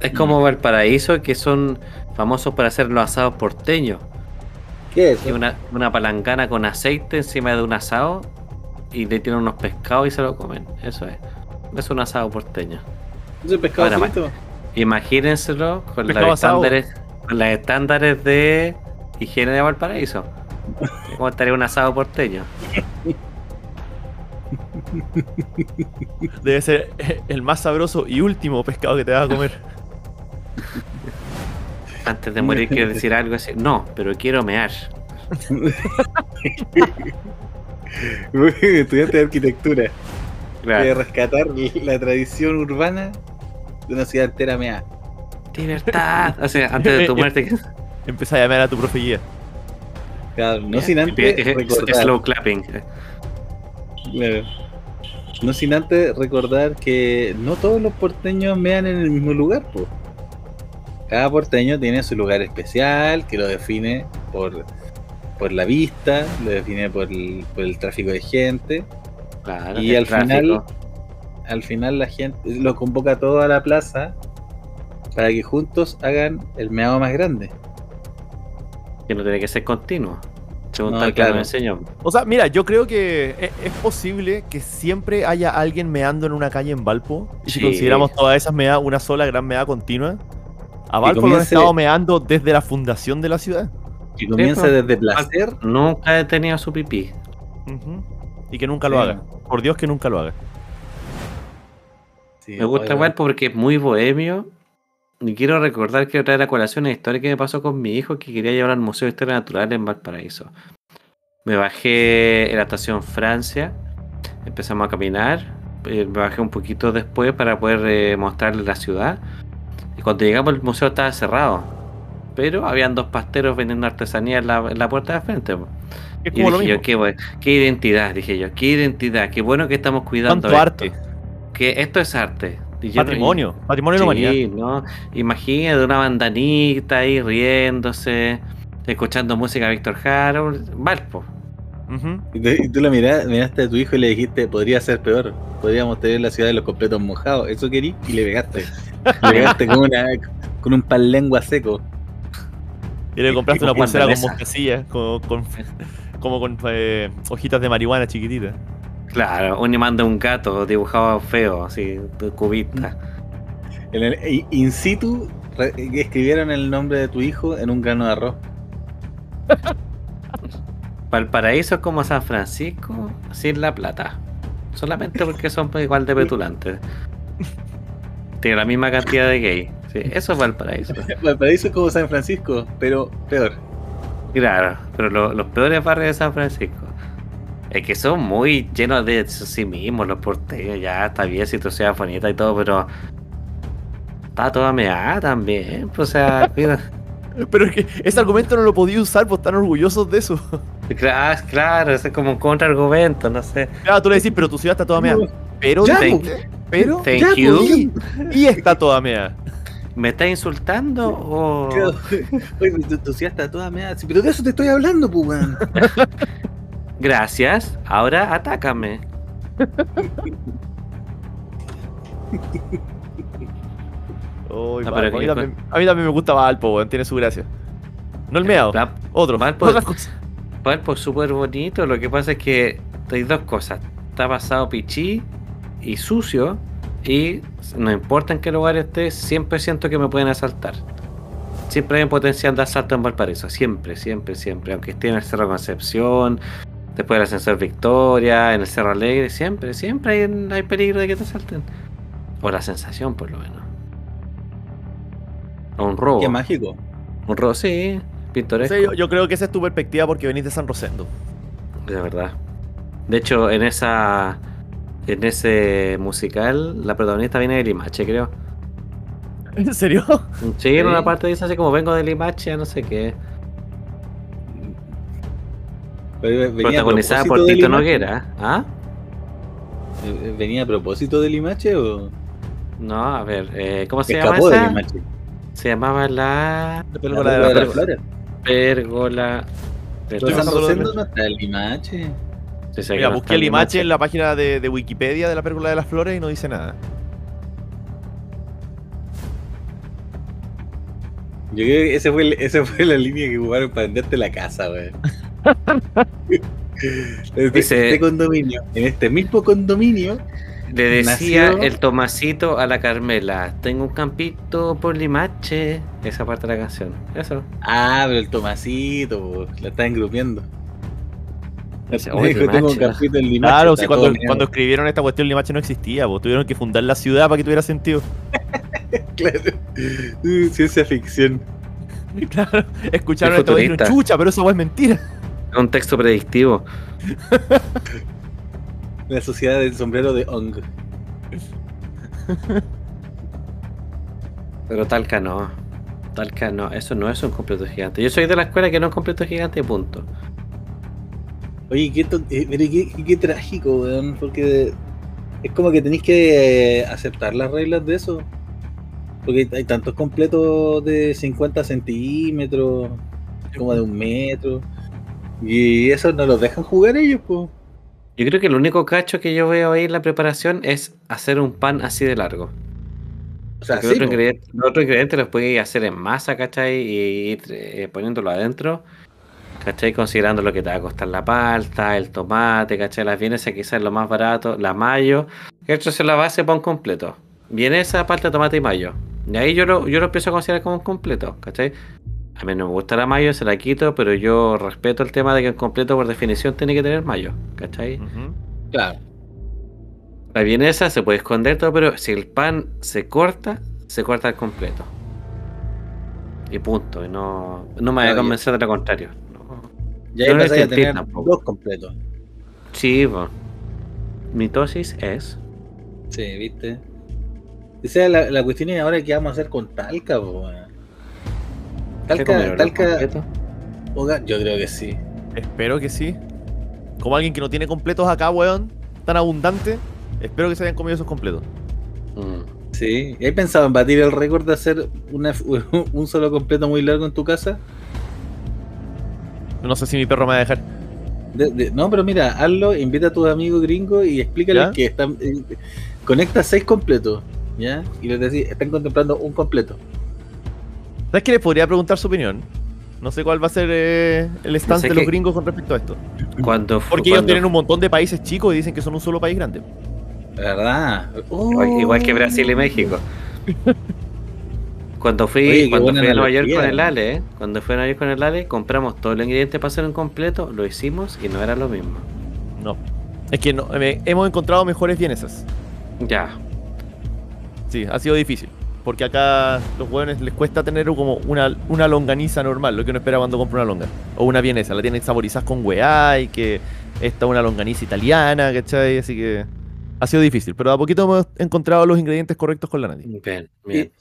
Es como Valparaíso, que son famosos por hacer los asados porteños.
¿Qué es?
Una, una palancana con aceite encima de un asado y le tienen unos pescados y se lo comen. Eso es. Es un asado porteño.
¿Es pescado Ahora,
Imagínenselo con las, estándares, con las estándares de higiene de Valparaíso. ¿Cómo estaría un asado porteño?
Debe ser el más sabroso y último pescado que te vas a comer.
Antes de morir quiero decir algo así. No, pero quiero mear.
Estudiante de arquitectura. Claro. rescatar la tradición urbana de una ciudad entera mea.
Libertad. O sea, antes de tu muerte.
Empieza a llamar a tu profe guía.
Claro, no sin antes recordar.
Slow clapping.
Claro. No sin antes recordar que no todos los porteños mean en el mismo lugar, pues. Cada porteño tiene su lugar especial que lo define por, por la vista, lo define por el, por el tráfico de gente. y al final, al final la gente lo convoca todo a la plaza para que juntos hagan el meado más grande.
Que no tiene que ser continuo. Según tal que me enseñó.
O sea, mira, yo creo que e, es, posible que siempre haya alguien meando en una calle en Valpo. Y si consideramos todas esas meadas una sola gran meada continua, a Valpo lo han estado meando desde la fundación de la ciudad.
Y comienza desde placer.
Nunca he tenido su pipí.
Y que nunca lo haga. Por Dios que nunca lo haga.
me gusta Valpo porque es muy bohemio. Y quiero recordar que otra de las colación historia que me pasó con mi hijo que quería llevar al Museo de Historia Natural en Valparaíso. Me bajé en la estación Francia, empezamos a caminar, eh, me bajé un poquito después para poder eh, mostrarle la ciudad y cuando llegamos el museo estaba cerrado. Pero habían dos pasteros vendiendo artesanía en la, puerta de frente. y dije yo, ¿qué, qué, identidad, dije yo, qué identidad, qué bueno que estamos cuidando
esto. arte.
Que esto es arte.
patrimonio, patrimonio de la humanidad.
¿no? Imagínate una bandanita ahí riéndose, escuchando música de Víctor Jara, Valpo.
y, tú, la miraste a tu hijo y le dijiste, podría ser peor, podríamos tener la ciudad de los completos mojados, eso querí y le pegaste. Llegaste con, una, con un pan lengua seco.
Y le compraste una pulsera con mostacilla, con, como con eh, hojitas de marihuana chiquititas.
Claro, un imán de un gato dibujado feo, así, cubista.
En el, in situ escribieron el nombre de tu hijo en un grano de arroz.
Valparaíso es como San Francisco sin la plata. Solamente porque son igual de petulantes. Tiene la misma cantidad de gay. Sí, eso es Valparaíso.
Valparaíso es como San Francisco, pero peor.
Claro, pero los peores barrios de San Francisco. Es que son muy llenos de sí mismos, los porteños, ya está bien si tu sea bonita y todo, pero está toda meada también. Pues, o sea, mira.
Pero es que ese argumento no lo podía usar, pues están orgullosos de eso.
Claro, claro, ese es como un contraargumento, no sé.
Claro, tú le decís, pero tu ciudad está toda meada. Pero,
Ya,
thank,
pues.
pero,
Thank
ya,
you.
pues, y, y está toda meada.
¿Me estás insultando o.?
Oye, tu, tu ciudad está toda meada. Sí, Pero de eso te estoy hablando, pues, weón.
Gracias, ahora atácame.
Valpo, a, mí también, a mí también me gusta Valpo, weón, tiene su gracia. No el meado, otro.
Valpo-. Valpo es súper bonito, lo que pasa es que hay dos cosas. Está pasado pichí y sucio. Y no importa en qué lugar esté, siempre siento que me pueden asaltar. Siempre hay un potencial de asalto en Valparaíso. Siempre, siempre, siempre. Aunque esté en el Cerro Concepción, después del Ascensor Victoria, en el Cerro Alegre, siempre, siempre hay, hay peligro de que te asalten. O la sensación, por lo menos. O un robo.
Qué mágico.
Un robo, sí, pintoresco.
Sí, yo, yo creo que esa es tu perspectiva porque venís de San Rosendo.
De verdad. De hecho, en esa. En ese musical, la protagonista viene de Limache, creo.
¿En serio?
Sí, en una parte dice así como vengo de Limache, no sé qué.
Pero a
Protagonizada por Tito. Noguera. ¿Ah?
Eh, ¿Venía a propósito del Limache o
No, a ver, eh, ¿cómo se llama
escapó
esa?
Limache?
Se llamaba la
La
La
pérgola de
Pérgola
la
de la
Flores.
Pérgola. de
no está el Limache.
Mira, busqué el imache en
Limache.
la página de, de Wikipedia de la pérgola de las flores y no dice nada.
Yo creo que ese fue, el- esa fue la línea que ocuparon para venderte la casa, weón. Este,
Dice-
este condominio, en este mismo condominio,
Le decía
nació-
el Tomasito a la Carmela. Tengo un campito por Limache. Esa parte de la canción. Eso.
ah, pero el Tomasito, la está engrupiendo.
Dice,
Me
"Oye,
dijo, tengo un
Limache,
campito en Limache.
Claro, cuando,
meado".
cuando escribieron esta cuestión, Limache no existía, pues tuvieron que fundar la ciudad para que tuviera sentido.
Claro. Uh, Ciencia ficción.
Claro, escucharon
Es
esto y chucha, pero esa es mentira.
Es un texto predictivo.
La sociedad del sombrero de Ong.
Pero Talca no. Talca no. Eso no es un completo gigante. Yo soy de la escuela que no es un completo gigante, punto.
Oye, qué, eh, pero qué, qué- qué trágico, weón, porque es como que tenéis que eh, aceptar las reglas de eso. Porque hay tantos completos de 50 centímetros, como de un metro, y eso no los dejan jugar ellos, pues.
Yo creo que el único cacho que yo veo ahí en la preparación es hacer un pan así de largo.
O sea, sí,
otro ingrediente- los otros ingredientes los puedes hacer en masa, ¿cachai? Y ir eh, poniéndolo adentro. ¿Cachai? Considerando lo que te va a costar la palta, el tomate, ¿cachai? Las vienesas quizás lo más barato, la mayo. Esto es la base para un completo. Vienesa, palta, tomate y mayo. Y ahí yo lo, yo lo empiezo a considerar como un completo, ¿cachai? A mí no me gusta la mayo, se la quito, pero yo respeto el tema de que el completo por definición tiene que tener mayo, ¿cachai?
Claro.
La vienesa se puede esconder todo, pero si el pan se corta, se corta al completo. Y punto. Y no, no me vaya a convencer de lo contrario. No.
Ya
no
a tener
tampoco.
dos completos.
Sí, po. Mitosis es.
Sí, viste. O sea, la, la cuestión es ahora qué vamos a hacer con Talca, po, weón.
¿Se comieron
Talca, Talca, yo creo que sí.
Espero que sí. Como alguien que no tiene completos acá, weón, tan abundante, espero que se hayan comido esos completos.
Mm.
Sí. ¿Y has pensado en batir el récord de hacer una, un solo completo muy largo en tu casa?
No sé si mi perro me va a dejar.
De- de- no, pero mira, hazlo, invita a tus amigos gringos y explícales
¿Ya?
que están. eh, conecta seis completos, ¿ya? Y les decís, están contemplando un completo.
¿Sabes qué les podría preguntar su opinión? No sé cuál va a ser eh, el stance
sé
de los
que-
gringos con respecto a esto.
Cuando fu-
Porque ellos
cuando-
tienen un montón de países chicos y dicen que son un solo país grande.
Verdad.
igual, igual que Brasil y México. Cuando fui, cuando fui a Nueva York con el Ale, ¿eh? cuando fui a Nueva York con el Ale, compramos todos los ingredientes para hacer un completo, lo hicimos y no era lo mismo.
No. Es que no, hemos encontrado mejores vienesas.
Ya.
Sí, ha sido difícil. Porque acá los hueones les cuesta tener como una, una longaniza normal, lo que uno espera cuando compra una longa. O una vienesa, la tienen saborizadas con weá y que esta es una longaniza italiana, ¿cachai? Así que ha sido difícil, pero a poquito hemos encontrado los ingredientes correctos con la Nati.
Bien, bien.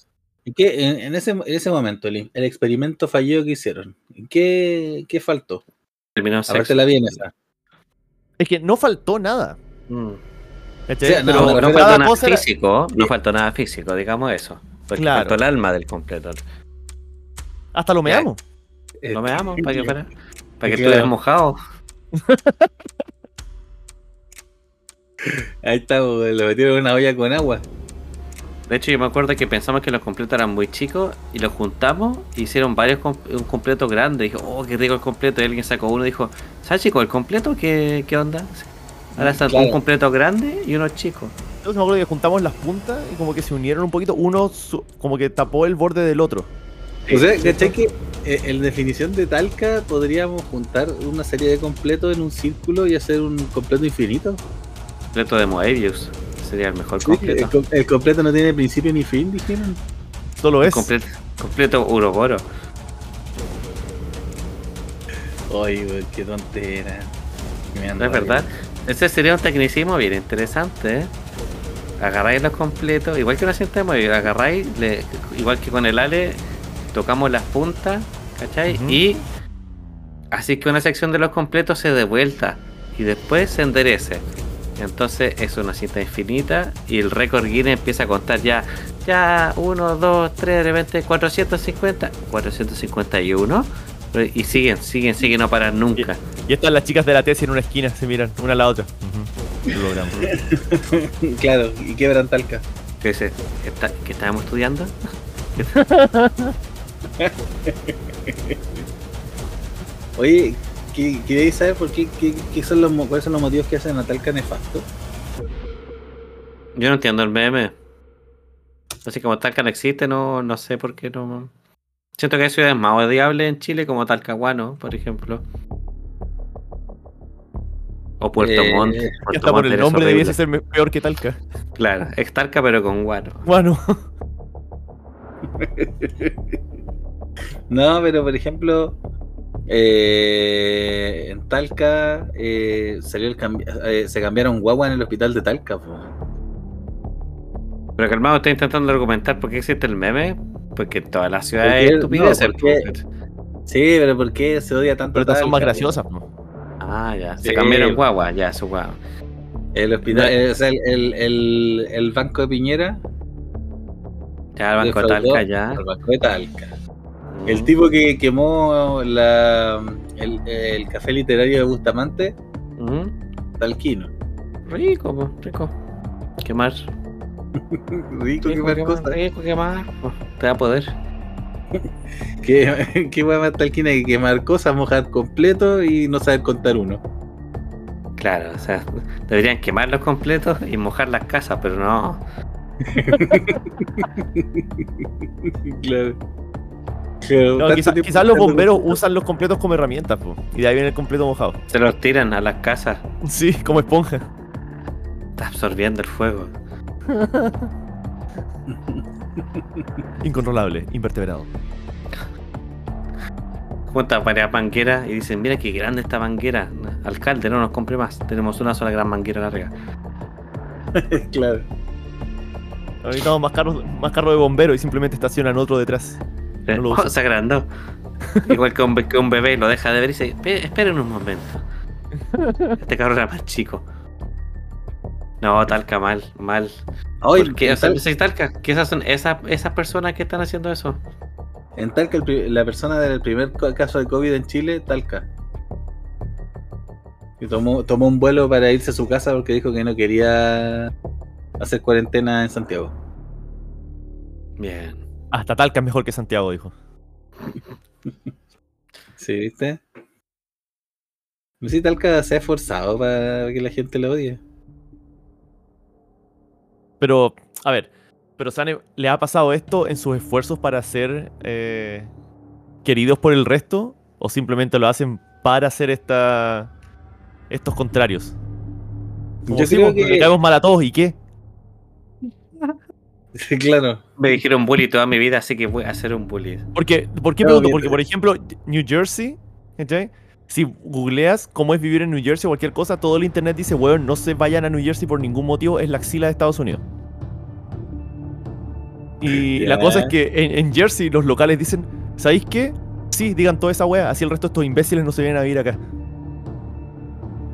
¿Y qué, en, ese, en ese momento, el, el, experimento fallido que hicieron, ¿qué, qué faltó?
Terminó
Aparte la vienesa.
Es que no faltó nada.
Mm. no, no faltó nada físico, no faltó nada físico, digamos eso. Porque faltó el alma del completo.
Hasta lo meamos.
Lo meamos para que, para, para que estuvieras mojado.
Ahí está, lo metieron en una olla con agua.
De hecho, yo me acuerdo que pensamos que los completos eran muy chicos y los juntamos e hicieron varios un completo grande. Dijo, oh, qué rico el completo. Y alguien sacó uno y dijo, ¿sabes chico el completo? ¿Qué, qué onda? Ahora está un completo grande y uno chico.
Entonces me acuerdo que juntamos las puntas y como que se unieron un poquito. Uno como que tapó el borde del otro.
o sea, ¿cachai que eh, en definición de Talca podríamos juntar una serie de completos en un círculo y hacer un completo infinito?
Completo de Moebius sería el mejor completo.
El, completo no tiene principio ni fin, dijeron.
Solo es.
Completo, completo Uroboro.
Oye, qué tontera.
es verdad. Ese sería un tecnicismo bien interesante, ¿eh? Agarráis los completos, igual que lo hacemos, agarráis, igual que con el Ale, tocamos las puntas, ¿cachai? Y así que una sección de los completos se dé vuelta y después se enderece. Entonces es una cinta infinita y el récord Guinness empieza a contar ya, ya 1, 2, 3, de repente 450, 451. Y siguen, siguen, siguen, no paran nunca.
Y, están las chicas de la tesis en una esquina, se miran una a la otra.
claro, y quebran talca.
¿Qué, es, ¿Qué estábamos estudiando?
Oye, ¿Queréis saber por qué, qué, son los, cuáles son los motivos que hacen a Talca nefasto?
Yo no entiendo el meme. Así como Talca no existe, no, no sé por qué no. Siento que hay ciudades más odiables en Chile como Talcahuano, por ejemplo. O Puerto eh, Montt.
hasta por el nombre debiese ser peor que Talca.
Claro, es Talca pero con guano.
Guano.
no, pero por ejemplo, eh, en Talca eh, salió el eh, se cambiaron guagua en el hospital de Talca.
Pero calmado, estoy intentando argumentar por qué existe el meme. Porque toda la ciudad es estupidez.
sí, pero ¿por qué se odia tanto?
Pero estas son más graciosas.
Ah, ya. Se cambiaron guagua, ya, su guagua.
El hospital, o sea, el, el, el, banco de Piñera.
Ya, el banco de Talca, ya.
El banco de Talca. El tipo que quemó la, el, café literario de Bustamante, talquino.
Rico, rico. Quemar.
rico, quemar cosas.
Rico quemar. te da poder.
¿Qué, qué más talquina que quemar cosas, mojar completo y no saber contar uno?
Claro, o sea, deberían quemar los completos y mojar las casas, pero no.
claro quizás los bomberos usan los completos como herramientas, y de ahí viene el completo mojado.
Se los tiran a las casas.
Sí, como esponja.
Está absorbiendo el fuego.
Incontrolable, invertebrado.
Cuenta varias mangueras y dicen, mira qué grande esta manguera. Alcalde, no nos compre más. Tenemos una sola gran manguera larga.
claro.
Necesitamos más carros, más carros de bomberos y simplemente estacionan otro detrás.
No lo oh, se agrandó. Igual que un, que un, bebé lo deja de ver y dice, esperen un momento. Este cabrón era más chico. No, Talca, mal, mal.
Oye,
¿Qué, Talca? ¿Qué esas son esas, esas personas que están haciendo eso?
En Talca, la persona del primer caso de COVID en Chile, Talca. Y tomó, tomó un vuelo para irse a su casa porque dijo que no quería hacer cuarentena en Santiago.
Bien.
Hasta Talca es mejor que Santiago, dijo.
Sí, ¿viste? No sé si Talca se ha esforzado para que la gente lo odie.
Pero, a ver, Pero Sane, ¿le ha pasado esto en sus esfuerzos para ser eh, queridos por el resto? ¿O simplemente lo hacen para hacer esta, estos contrarios? Como
Yo
sí,
creo
pues,
que-
le caemos mal a todos, ¿y qué?
Sí, claro.
Me dijeron bully toda mi vida, así que voy a hacer un bully.
Porque, ¿Por qué
Claro,
pregunto?
que-
Porque, por ejemplo, New Jersey, ¿cachai? Si googleas cómo es vivir en New Jersey o cualquier cosa, todo el internet dice, weón, no se vayan a New Jersey por ningún motivo, es la axila de Estados Unidos. Y la cosa es que en, en Jersey los locales dicen, ¿sabéis qué? Sí, digan toda esa wea, así el resto de estos imbéciles no se vienen a vivir acá.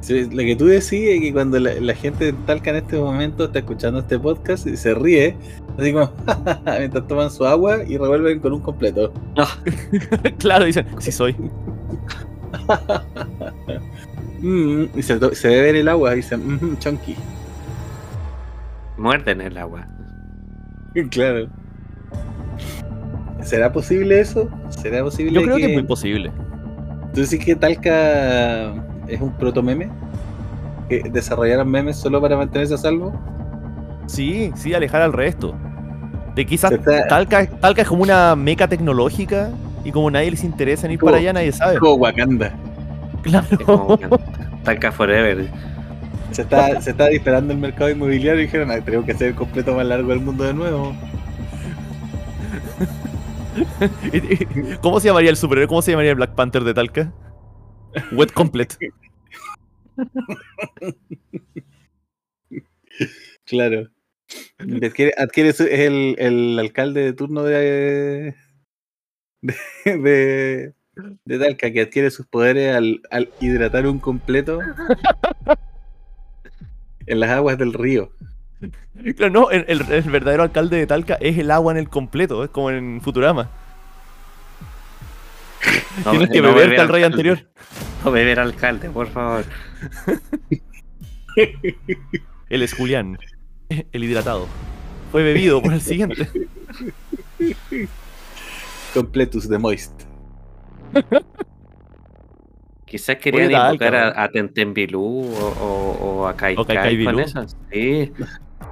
Sí, lo que tú decís es que cuando la, la gente de Talca en este momento está escuchando este podcast y se ríe, así como mientras toman su agua y revuelven con un completo.
claro, dicen, sí soy.
Mm, y se, se beben el agua y dicen, "Mm, chunky.
Muerden el agua.
Claro. ¿Será posible eso? ¿Será posible
Yo creo que
que,
es muy posible.
¿Tú decís que Talca es un proto meme? ¿Que desarrollaron memes solo para mantenerse a salvo?
Sí, sí, alejar al resto. De quizás
está-
Talca, Talca es como una meca tecnológica y como nadie les interesa en ir
Como-
para allá, nadie sabe.
Como Wakanda.
Claro.
Es como que- Talca Forever.
Se está, se está disparando el mercado inmobiliario y dijeron, "Ah, tenemos que hacer el completo más largo del mundo de nuevo.
¿Cómo se llamaría el superhéroe? ¿Cómo se llamaría el Black Panther de Talca? Wet Complete.
Claro. Adquiere, adquiere su- es el, el alcalde de turno de, de, de, de Talca que adquiere sus poderes al, al hidratar un completo en las aguas del río.
Claro, no, el, el- el verdadero alcalde de Talca es el agua en el completo, es como en Futurama.
No,
Tienes que
no
beberte
beber
al rey
alcalde.
anterior.
No beber alcalde, por favor.
Él es Julián, el hidratado. Fue bebido por el siguiente.
Completus de Moist.
Quizás querían invocar a, a Tentembilú o, o, o a Kaikai
O Kaikai
con eso. Sí.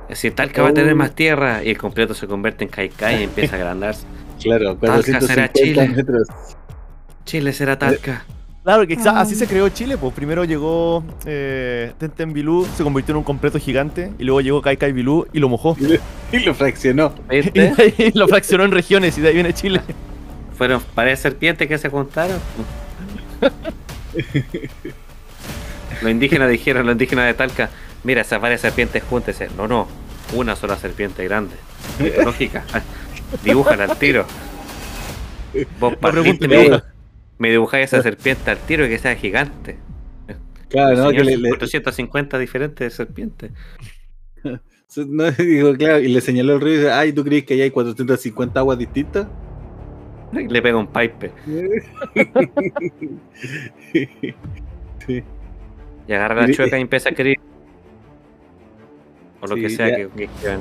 Decir, Talca va a tener
Oh.
más tierra y el completo se convierte en Kaikai y empieza a agrandarse.
Claro,
Talca será
450
Chile.
metros.
Chile será Talca.
Claro, que así se creó Chile, pues primero llegó eh, Tenten Bilú, se convirtió en un completo gigante, y luego llegó Kai Kai Bilú y lo mojó.
Y lo fraccionó.
Y
¿Viste?
de ahí lo fraccionó en regiones y de ahí viene Chile.
Fueron varias serpientes que se juntaron. Los indígenas dijeron, los indígenas de Talca, mira, esas varias serpientes júntese. No, no, una sola serpiente grande. Lógica. Dibújala al tiro. Vos partiste, me, dibujáis esa serpiente al tiro y que sea gigante.
Claro, ¿no? Que le, le-
450 diferentes serpientes.
no, digo, claro, y le señaló el río y dice, ay, ¿tú crees que ahí hay 450 aguas distintas?
Y le pega un pipe.
sí.
Y agarra la chueca y empieza a querer. O lo
Sí,
que sea
ya.
que, que.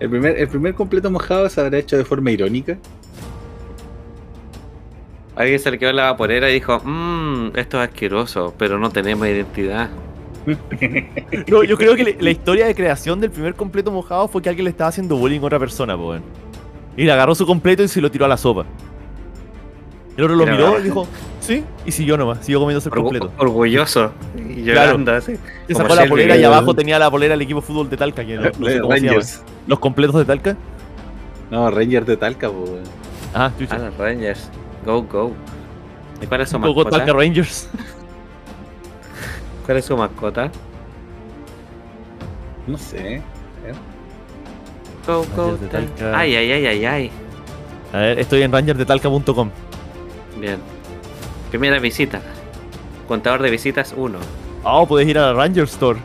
El primer, el primer completo mojado se habrá hecho de forma irónica.
Alguien se le quedó la vaporera y dijo, mmm, esto es asqueroso, pero no tenemos identidad.
No, yo creo que le- la historia de creación del primer completo mojado fue que alguien le estaba haciendo bullying a otra persona, pues. Y le agarró su completo y se lo tiró a la sopa. El otro lo
Mira,
miró y dijo, sí, y siguió nomás, siguió comiéndose el
Orgu-
completo.
orgulloso. Y
Claro.
así.
Se sacó la polera y abajo tenía la polera del equipo de fútbol de Talca, que no, no sé cómo se llama.
Rangers.
¿Los completos de Talca?
No, Rangers de Talca, pues. weón.
Ah,
Ah,
chucha.
los Rangers. Go, go. ¿Y cuál es su
Jugó
mascota?
Talca Rangers.
¿Cuál es su mascota?
No sé.
Go, go. Talca. Ay, ay, ay, ay, ay.
A ver, estoy en rangersdetalca.com.
Bien. Primera visita. Contador de visitas 1.
Oh, puedes ir a la Ranger Store.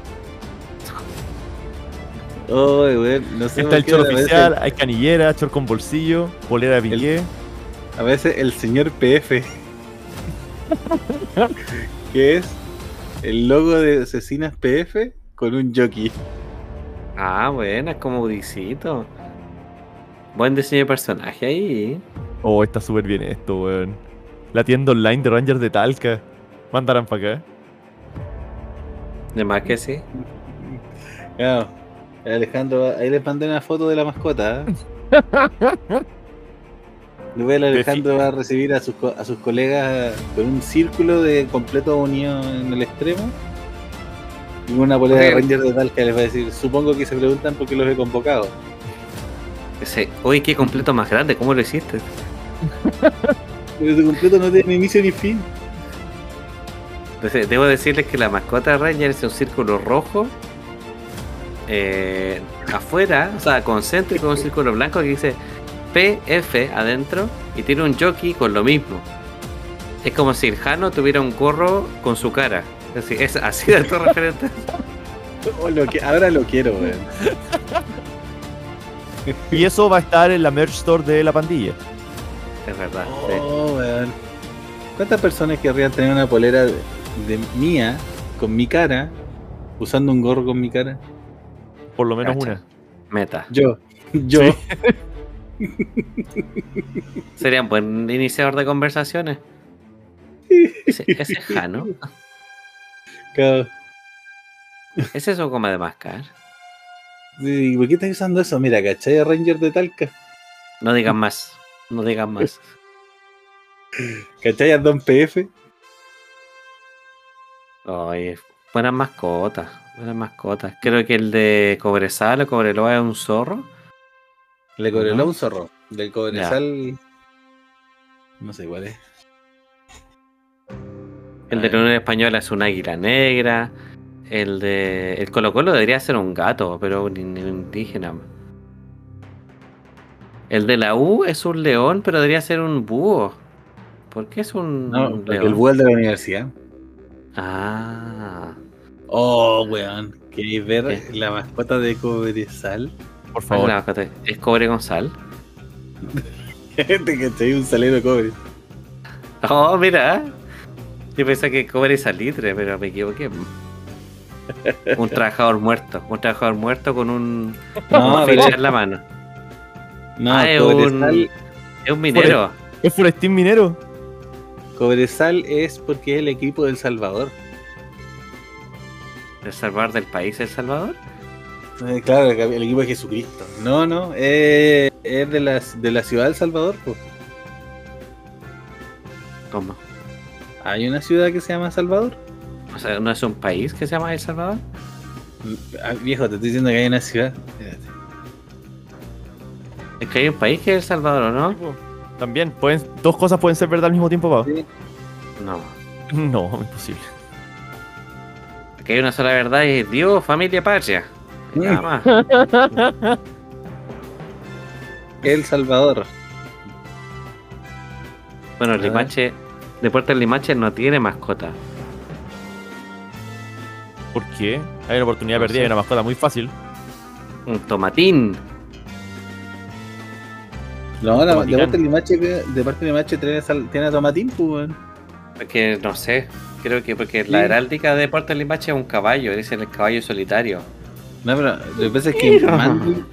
Oh, weón, no sé.
Está el chor oficial, hay canillera, chor con bolsillo, polera de piqué.
A veces el señor PF. que es el logo de Asesinas PF con un jockey.
Ah, buena, es como Udicito. Buen diseño de personaje ahí.
Oh, está súper bien esto, weón. La tienda online de Rangers de Talca. Mandarán para acá.
De más que sí.
Claro. Alejandro, ahí les mandé una foto de la mascota. ¿eh? Luego el Alejandro va a recibir a sus, co- a sus colegas con un círculo de completo unido en el extremo. Y una polera de
Ok.
Ranger de tal que les va a decir, supongo que se preguntan por qué los he convocado.
Ese, Oye, qué completo más grande, ¿cómo lo hiciste?
Pero ese completo no tiene ni inicio ni fin.
Entonces, debo decirles que la mascota de Ranger es un círculo rojo. eh, afuera, o sea, concéntrico, un círculo blanco que dice PF adentro y tiene un jockey con lo mismo. Es como si el Jano tuviera un gorro con su cara. Es así, es así de todo referente.
Oh, lo que, ahora lo quiero, weón.
Y eso va a estar en la merch store de la pandilla.
Es verdad. sí.
Oh, weón. ¿Cuántas personas querrían tener una polera de, de mía con mi cara usando un gorro con mi cara?
Por lo menos
Cacha.
una.
Meta.
Yo. Yo.
Sería un buen iniciador de conversaciones. Ese, ese es Jano.
Claro.
Ese es su goma de mascar.
Sí, ¿Por qué estás usando eso? Mira, ¿cachai? A Ranger de Talca.
No digan más. No digan más.
¿Cachai? A Don PF.
Oye, buenas mascotas. Buenas mascotas. Creo que el de Cobresal o Cobreloa es un zorro.
Le cobró
Ajá.
un zorro. Del Cobresal. No sé cuál es.
El de la Unión Española es un águila negra. El de. El Colo Colo debería ser un gato, pero un in- indígena. El de la U es un león, pero debería ser un búho. ¿Por qué es un
No,
león?
el búho es de la universidad.
Ah.
Oh, weón. ¿Queréis ver
¿Qué?
la mascota de Cobresal?
Por
¿Cuál es
favor.
¿Es cobre con sal?
Gente que te un salero de cobre.
Oh, mira. Yo pensé que cobre es salitre, pero me equivoqué. Un trabajador muerto. Un trabajador muerto con un,
No,
un en la mano.
No,
Ah, es un- Es un minero.
¿Es Forestín Minero?
Cobresal es porque es el equipo del Salvador.
¿El Salvador del país, El Salvador?
Eh, claro, el equipo de Jesucristo. No, no, eh, es de la, de la ciudad del Salvador. pues.
¿Cómo?
Hay una ciudad que se llama Salvador.
O sea, ¿no es un país que se llama El Salvador?
Ah, viejo, te estoy diciendo que hay una ciudad. Espérate.
Es que hay un país que es El Salvador, ¿o no?
También, pueden, dos cosas pueden ser verdad al mismo tiempo.
Sí.
No.
No, imposible.
Aquí hay una sola verdad y es Dios, familia, patria. Nada más.
El Salvador.
Bueno,
ver.
Limache, Deportes Limache no tiene mascota.
¿Por qué? Hay una oportunidad
No
perdida y una mascota muy fácil.
Un tomatín.
No, la, de
Tomaticán.
parte de Limache, de parte de Limache tiene, sal- tiene a Tomatín, pues.
Porque no sé. Creo que porque la heráldica de Deportes Limache es un caballo. Dice el caballo solitario.
No, pero lo que pasa es que Mandy,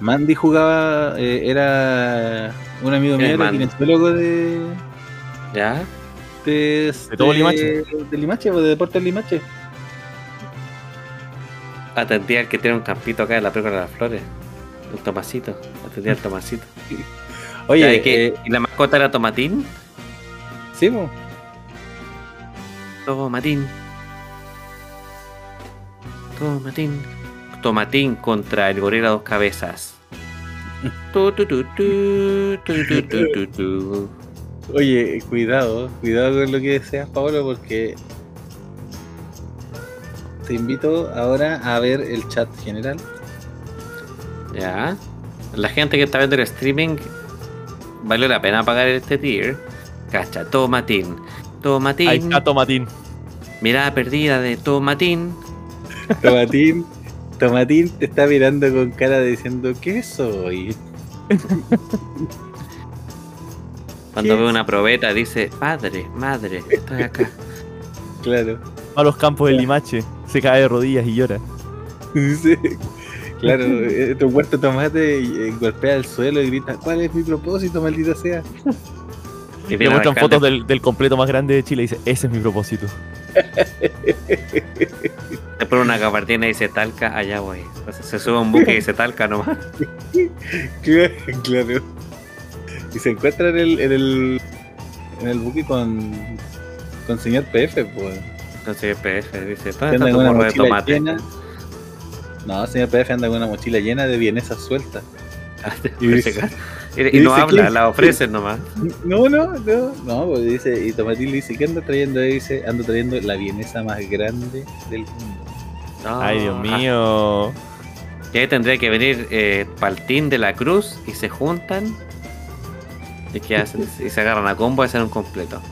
Mandy jugaba, eh, era un amigo
¿Quién
mío, era kinesiólogo de,
¿Ya?
de,
De todo Limache.
De Limache, pues, de Deportes Limache.
Atendía al que tiene un campito acá en la Pérgola de las Flores. El Tomasito. Atendía al Tomasito.
Oye, eh,
¿Y la mascota era Tomatín?
sí, pues.
Tomatín. Tomatín. Tomatín contra el gorila dos cabezas. tu, tu, tu,
Oye, cuidado, cuidado con lo que deseas, Pablo, porque te invito ahora a ver el chat general.
Ya. La gente que está viendo el streaming, vale la pena pagar este tier. Cacha, Tomatín. Tomatín.
Ahí está Tomatín.
Mirada perdida de Tomatín.
Tomatín, Tomatín te está mirando con cara diciendo, ¿qué soy?
Cuando
¿Qué
ve una probeta dice, padre, madre, estoy acá.
Claro.
Va a los campos de Limache. Se cae de rodillas y llora.
Sí. Claro, eh, tu huerto tomate y, eh, golpea el suelo y grita, ¿cuál es mi propósito, maldita sea?
Y le muestran fotos del, del, completo más grande de Chile y dice, ese es mi propósito.
Te pone una gabardina y dice Talca, allá voy. se sube un buque y dice Talca nomás.
claro. Y se encuentra en el, en el, en el buque con, con señor PF, pues.
Con señor PF, dice, ¿dónde está tu morro de tomate? Llena?
No, señor PF anda con una mochila llena de vienesas sueltas.
y, dice, y, no habla, la ofrecen nomás.
No, no, no, no, pues dice, y Tomatín le dice, ¿qué anda trayendo? Y dice, ando trayendo la vienesa más grande del mundo.
Ay, Dios mío.
Y ahí tendría que venir eh, Paltín de la Cruz y se juntan y que hacen, y se agarran a combo y hacen un completo.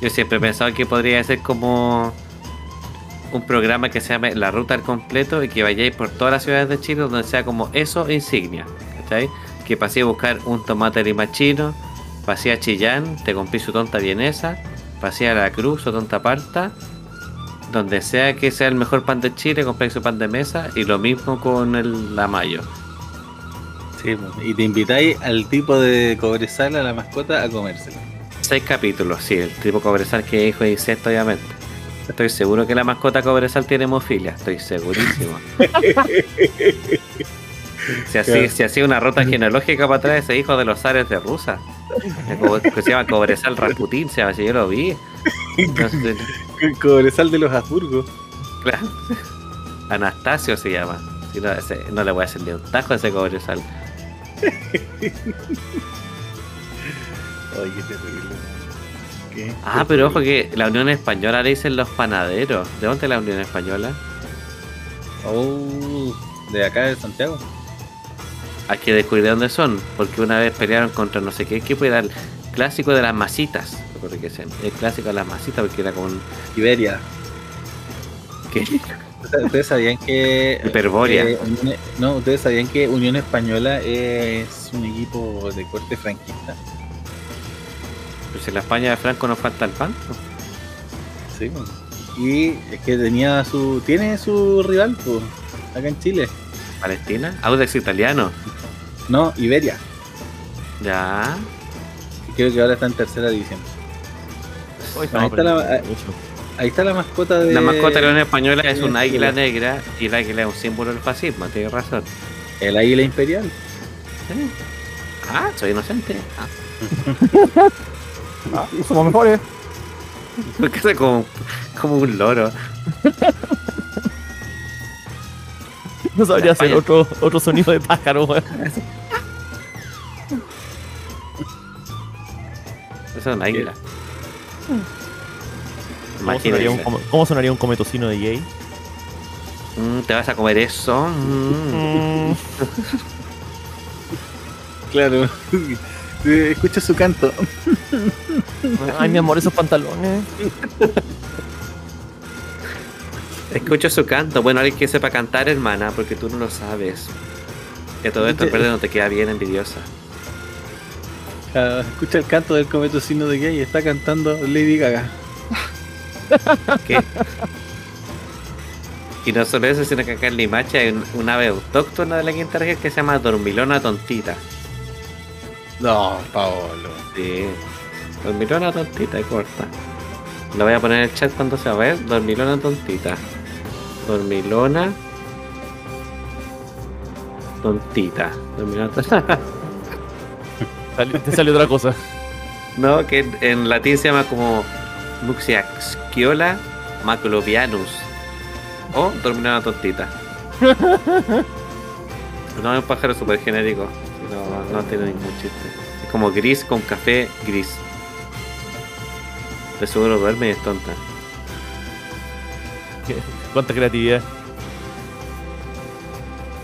Yo siempre he pensado que podría ser como un programa que se llame La Ruta al Completo y que vayáis por todas las ciudades de Chile donde sea como eso insignia. ¿Cachai? Que pasé a buscar un tomate limachino, pasé a Chillán, te compré su tonta vienesa, pasé a La Cruz o tonta parta, donde sea que sea el mejor pan de Chile, compré su pan de mesa y lo mismo con el la mayo.
Sí, y te invitáis al tipo de cobresal, a la mascota, a comérselo.
Seis capítulos, sí, el tipo cobresal que hijo de insecto, obviamente. Estoy seguro que la mascota cobresal tiene hemofilia, estoy segurísimo. Si así, si hacía una ruta genealógica para atrás ese hijo de los zares de Rusa. Que se llama Cobresal Rasputín, se llama, si yo lo vi.
Cobresal de los Habsburgo.
Claro. Anastasio se llama. Si no, ese, no, le voy a hacer ni un tajo a ese Cobresal.
Oye, qué terrible.
¿Qué? Ah, pero ojo que la Unión Española le dicen los panaderos. ¿De dónde es la Unión Española?
Oh, de acá de Santiago
hay que descubrir de dónde son, porque una vez pelearon contra no sé qué equipo era el clásico de las masitas, que el clásico de las masitas porque era con
Iberia.
¿Qué?
Ustedes sabían que
Hiperboria. Eh,
no, ustedes sabían que Unión Española es un equipo de corte franquista.
Pues en la España de Franco no falta el pan.
Sí, y es que tenía su tiene su rival pues, acá en Chile.
Palestina, Audax italiano.
No, Iberia.
Ya.
Creo que ahora está en tercera división. ahí, está la, ahí, está la, mascota de.
La mascota de la Unión Española es un águila negra y el águila es un símbolo del fascismo, tienes razón.
El águila imperial.
¿Sí? Ah, soy inocente. Ah.
ah somos mejores.
Porque soy como, como un loro.
No sabría hacer otro, otro sonido de pájaro, weón.
Eso es una águila.
¿Cómo sonaría, un, ¿Cómo sonaría un cometocino de Jay?
Mm, ¿Te vas a comer eso? Mm.
claro. Escucha su canto.
Ay, mi amor, esos pantalones.
Escucho su canto. Bueno, alguien que sepa cantar, hermana, porque tú no lo sabes. Que todo esto en no te queda bien envidiosa.
Ah, escucha el canto del cometocino de gay, está cantando Lady Gaga.
¿Qué? Y no solo eso, sino que acá en Limache hay un, ave autóctona de la quinta región que se llama Dormilona Tontita.
No, Paolo.
Sí. Dormilona Tontita, corta. Lo voy a poner en el chat cuando se va a ver. Dormilona Tontita. Dormilona. Tontita. Dormilona tontita.
Te salió otra cosa.
No, que en latín se llama como Muxiaxquiola maclovianus. O Dormilona Tontita. No es un pájaro súper genérico. No, no tiene ningún chiste. Es como gris con café gris. De seguro duerme y es tonta.
Cuánta creatividad.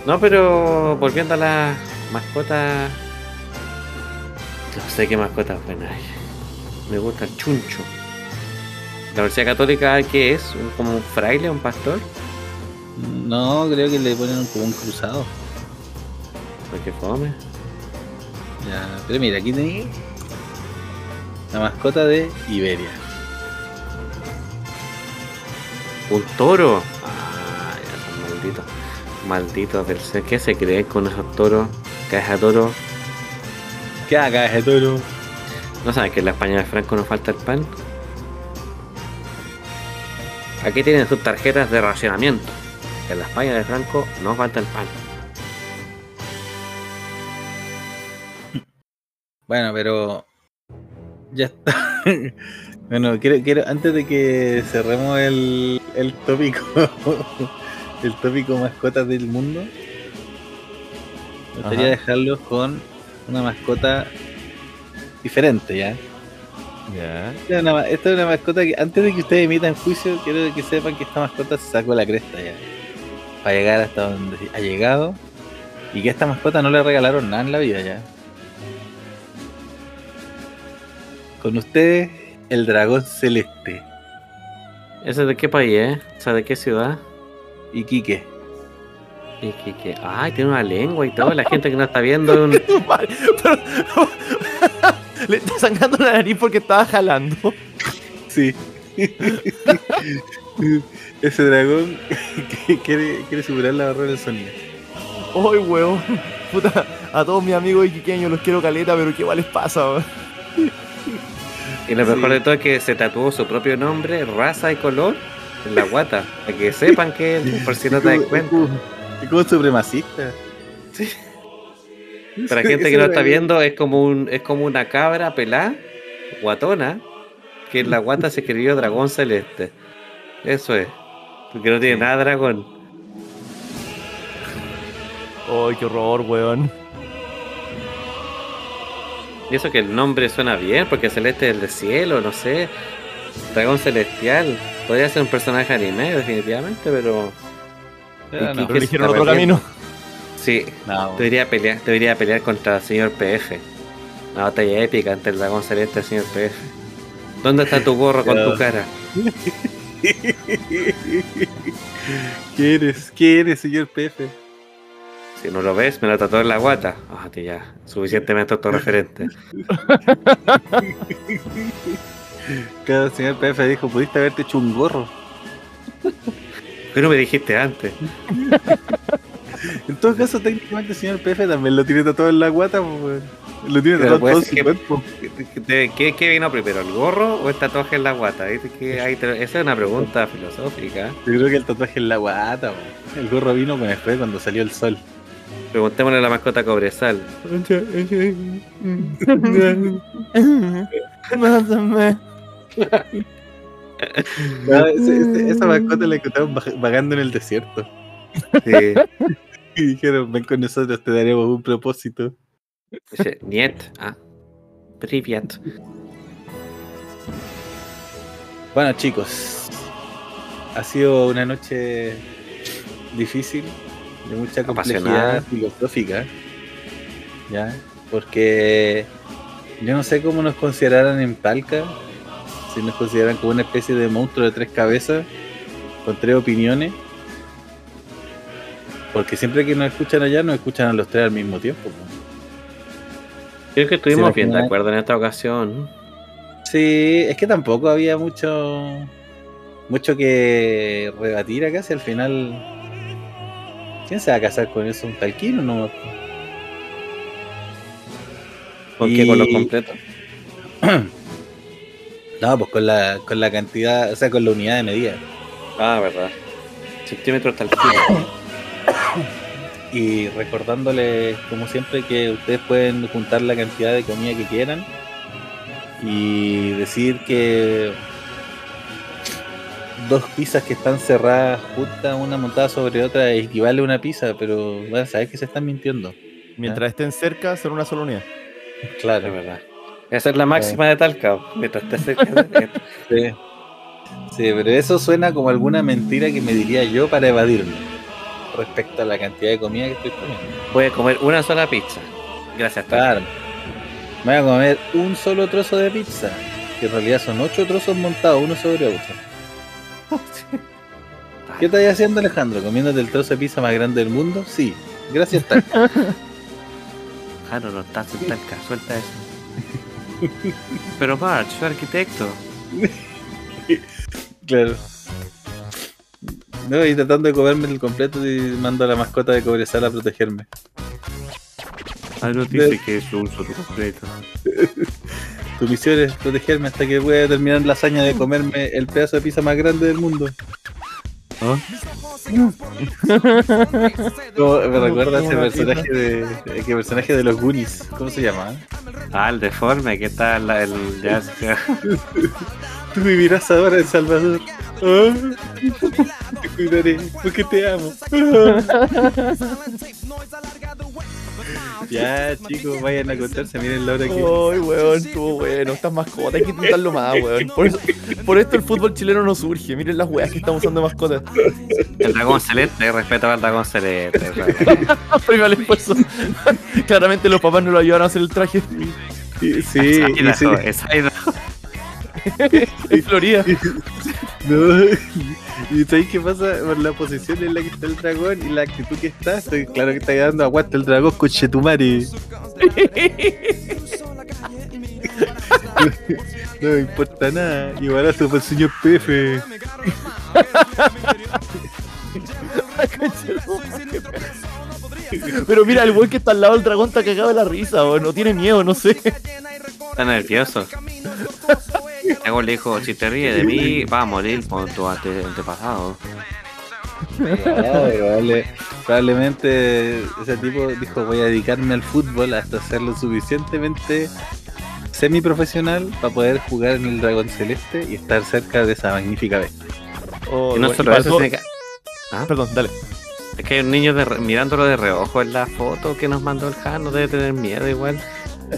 No, pero volviendo a la mascota. No sé qué mascota buena hay. Me gusta el chuncho. ¿La Universidad Católica qué es? ¿Como un fraile, un pastor?
No, creo que le ponen como un cruzado.
¿Por qué fome?
Ya, pero mira, aquí tenéis la mascota de Iberia.
Un toro. Ah, ya son malditos. Malditos ¿Qué se cree con esos toros? Caja toro.
¿Qué haga ese toro?
¿No saben que en la España de Franco no falta el pan? Aquí tienen sus tarjetas de racionamiento. En la España de Franco no falta el pan.
Bueno, pero ya está. bueno, quiero, quiero, antes de que cerremos el, el tópico, el tópico mascotas del mundo, me gustaría dejarlos con una mascota diferente, ¿ya?
Ya.
Esta es, una, esta es una mascota que antes de que ustedes emitan juicio, quiero que sepan que esta mascota se sacó la cresta ya. Para llegar hasta donde ha llegado. Y que a esta mascota no le regalaron nada en la vida ya. Con ustedes, el dragón celeste.
¿Ese de qué país es? O sea, ¿de qué ciudad?
Y Quique.
Y que, que- ay, tiene una lengua y todo. La gente que no está viendo un,
pero- Le está sangrando la nariz porque estaba jalando.
Sí. Ese dragón que quiere, quiere superar la barrera del sonido.
¡Ay, weón! Puta, a todos mis amigos iquiqueños los quiero caleta, pero ¿qué les pasa, weón?
Y lo mejor
Sí.
de todo es que se tatuó su propio nombre, raza y color en la guata. Para que sepan que por si no te das cuenta.
Es como supremacista.
Para la gente que no está viendo, es como un, es como una cabra pelada, guatona, que en la guata se escribió dragón celeste. Eso es. Porque no tiene
Sí.
nada dragón.
¡Ay, qué horror, weón!
Y eso que el nombre suena bien, porque celeste es el de cielo, no sé. Dragón celestial. Podría ser un personaje anime, definitivamente, pero.
Pero no.
¿Y
Pero
qué
eligieron otro camino.
Sí,
No,
debería pelear, debería pelear contra el señor PF. Una batalla épica entre el dragón celeste y el señor PF. ¿Dónde está tu gorro con tu cara?
¿Qué eres? ¿Qué eres, señor Pepe?
Si no lo ves, me lo tatuó en la guata. Ah, tío, ya. Suficientemente autorreferente.
Cada señor Pepe dijo, pudiste haberte hecho un gorro.
Pero me dijiste antes.
En todo caso, técnicamente el señor Pepe también lo tiene tatuado en la guata, pues. Lo tiene tatuado todo
ser
su cuerpo.
¿De ¿Qué, qué vino primero, el gorro o el tatuaje en la guata? ¿Viste que ahí te- Esa es una pregunta filosófica.
Yo creo que el tatuaje en la guata. El gorro vino después cuando salió el sol.
Preguntémosle a la mascota Cobresal.
Ese- ese- esa mascota la encontraron vagando en el desierto.
Sí.
Y dijeron, ven con nosotros, te daremos un propósito.
Niet. Ah. Privyat.
Bueno, chicos, ha sido una noche difícil, de mucha complejidad filosófica, ¿ya? Porque yo no sé cómo nos consideraran en Talca, si nos consideran como una especie de monstruo de tres cabezas, con tres opiniones, porque siempre que nos escuchan allá, nos escuchan a los tres al mismo tiempo.
Creo que estuvimos bien de acuerdo en esta ocasión.
Sí, es que tampoco había mucho mucho que rebatir acá, si al final. ¿Quién se va a casar con eso? ¿Un talquino no?
¿Con
Y-
qué? ¿Con los completos?
No, pues con la, con la cantidad, o sea, con la unidad de medida.
Ah, verdad. Centímetros tal kilo.
Y recordándoles, como siempre, que ustedes pueden juntar la cantidad de comida que quieran y decir que dos pizzas que están cerradas juntas, una montada sobre otra, equivale a una pizza, pero van a saber que se están mintiendo.
Mientras estén cerca, son una sola unidad.
Es
Claro.
verdad. Esa es la máxima de Talca. Mientras esté cerca de-
Sí. Sí, pero eso suena como alguna mentira que me diría yo para evadirme respecto a la cantidad de comida que estoy comiendo.
Voy a comer una sola pizza. Gracias.
Claro. Me voy a comer un solo trozo de pizza, que en realidad son ocho trozos montados uno sobre otro. ¿Qué estás haciendo Alejandro? ¿Comiéndote el trozo de pizza más grande del mundo? Sí. Gracias, Talca.
Ah, no, estás en Talca. Suelta eso. Pero March, soy arquitecto.
claro. No, y tratando de comerme el completo y mando a la mascota de Cobresal a protegerme.
Ah, no dice que es un solo completo.
Tu misión es protegerme hasta que pueda terminar la hazaña de comerme el pedazo de pizza más grande del mundo. ¿No? me recuerda a ese personaje de, ese personaje de los Goonies. ¿Cómo se llama?
Ah, el deforme, ¿qué tal? El, ya,
Tú vivirás ahora en Salvador. Ah, te cuidaré porque te amo. Ya, chicos, vayan a contarse, miren la hora que.
Ay, weón, estuvo bueno. Estas mascotas hay que intentarlo más, weón. Por, eso, por esto el fútbol chileno no surge. Miren las weas que estamos usando mascotas.
El dragón celeste, respeto al dragón celeste.
Primero el esfuerzo. Claramente los papás no lo ayudaron a hacer el traje.
Sí, sí.
Es
Florida.
No. ¿Y sabéis qué pasa? Por la posición en la que está el dragón y la actitud que está, estoy claro que está dando aguanta el dragón con Chetumari. no me importa nada. Igual por el señor Pefe.
Pero mira, el güey que está al lado del dragón está cagado de la risa, o no tiene miedo, no sé.
Está nervioso. Luego le dijo, si te ríes de mí, va a morir con tu ante- antepasado.
probablemente ese tipo dijo voy a dedicarme al fútbol hasta ser lo suficientemente semiprofesional para poder jugar en el dragón celeste y estar cerca de esa magnífica bestia.
Oh,
Y no
bueno,
solo eso, que- ¿Ah?
Perdón, dale.
Es que hay un niño de re- mirándolo de reojo en la foto que nos mandó el Jano, debe tener miedo igual.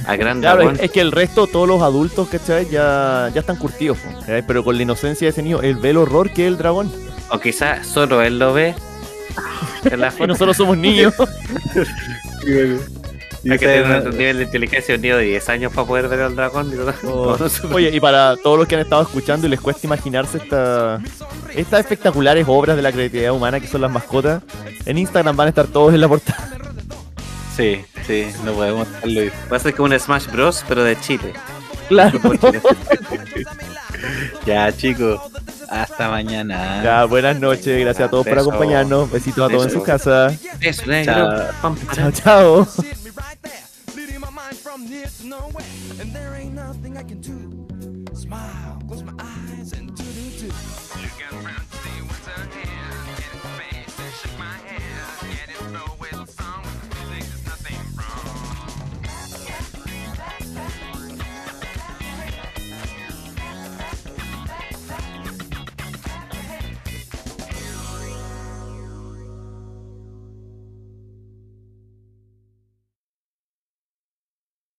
A gran
Claro,
dragón.
es, es que el resto, todos los adultos, ¿cachai? Ya, ya están curtidos, pero con la inocencia de ese niño, él ve el horror que es el dragón.
O quizás solo él lo ve. En la
Y nosotros somos niños.
Y
Hay que tener un nivel de inteligencia un niño de 10 años para poder ver al dragón.
Oh, Oye, y para todos los que han estado escuchando y les cuesta imaginarse esta, estas espectaculares obras de la creatividad humana que son las mascotas, en Instagram van a estar todos en la portada.
Sí, sí, no podemos dejarlo ir.
Va a ser como un Smash Bros, pero de Chile.
Claro.
Ya chicos, hasta mañana.
Ya, buenas noches, gracias a todos por
Beso.
acompañarnos. Besitos a todos en
Beso.
sus casas.
Eso, negro.
Chao.
Chao, chao.
There,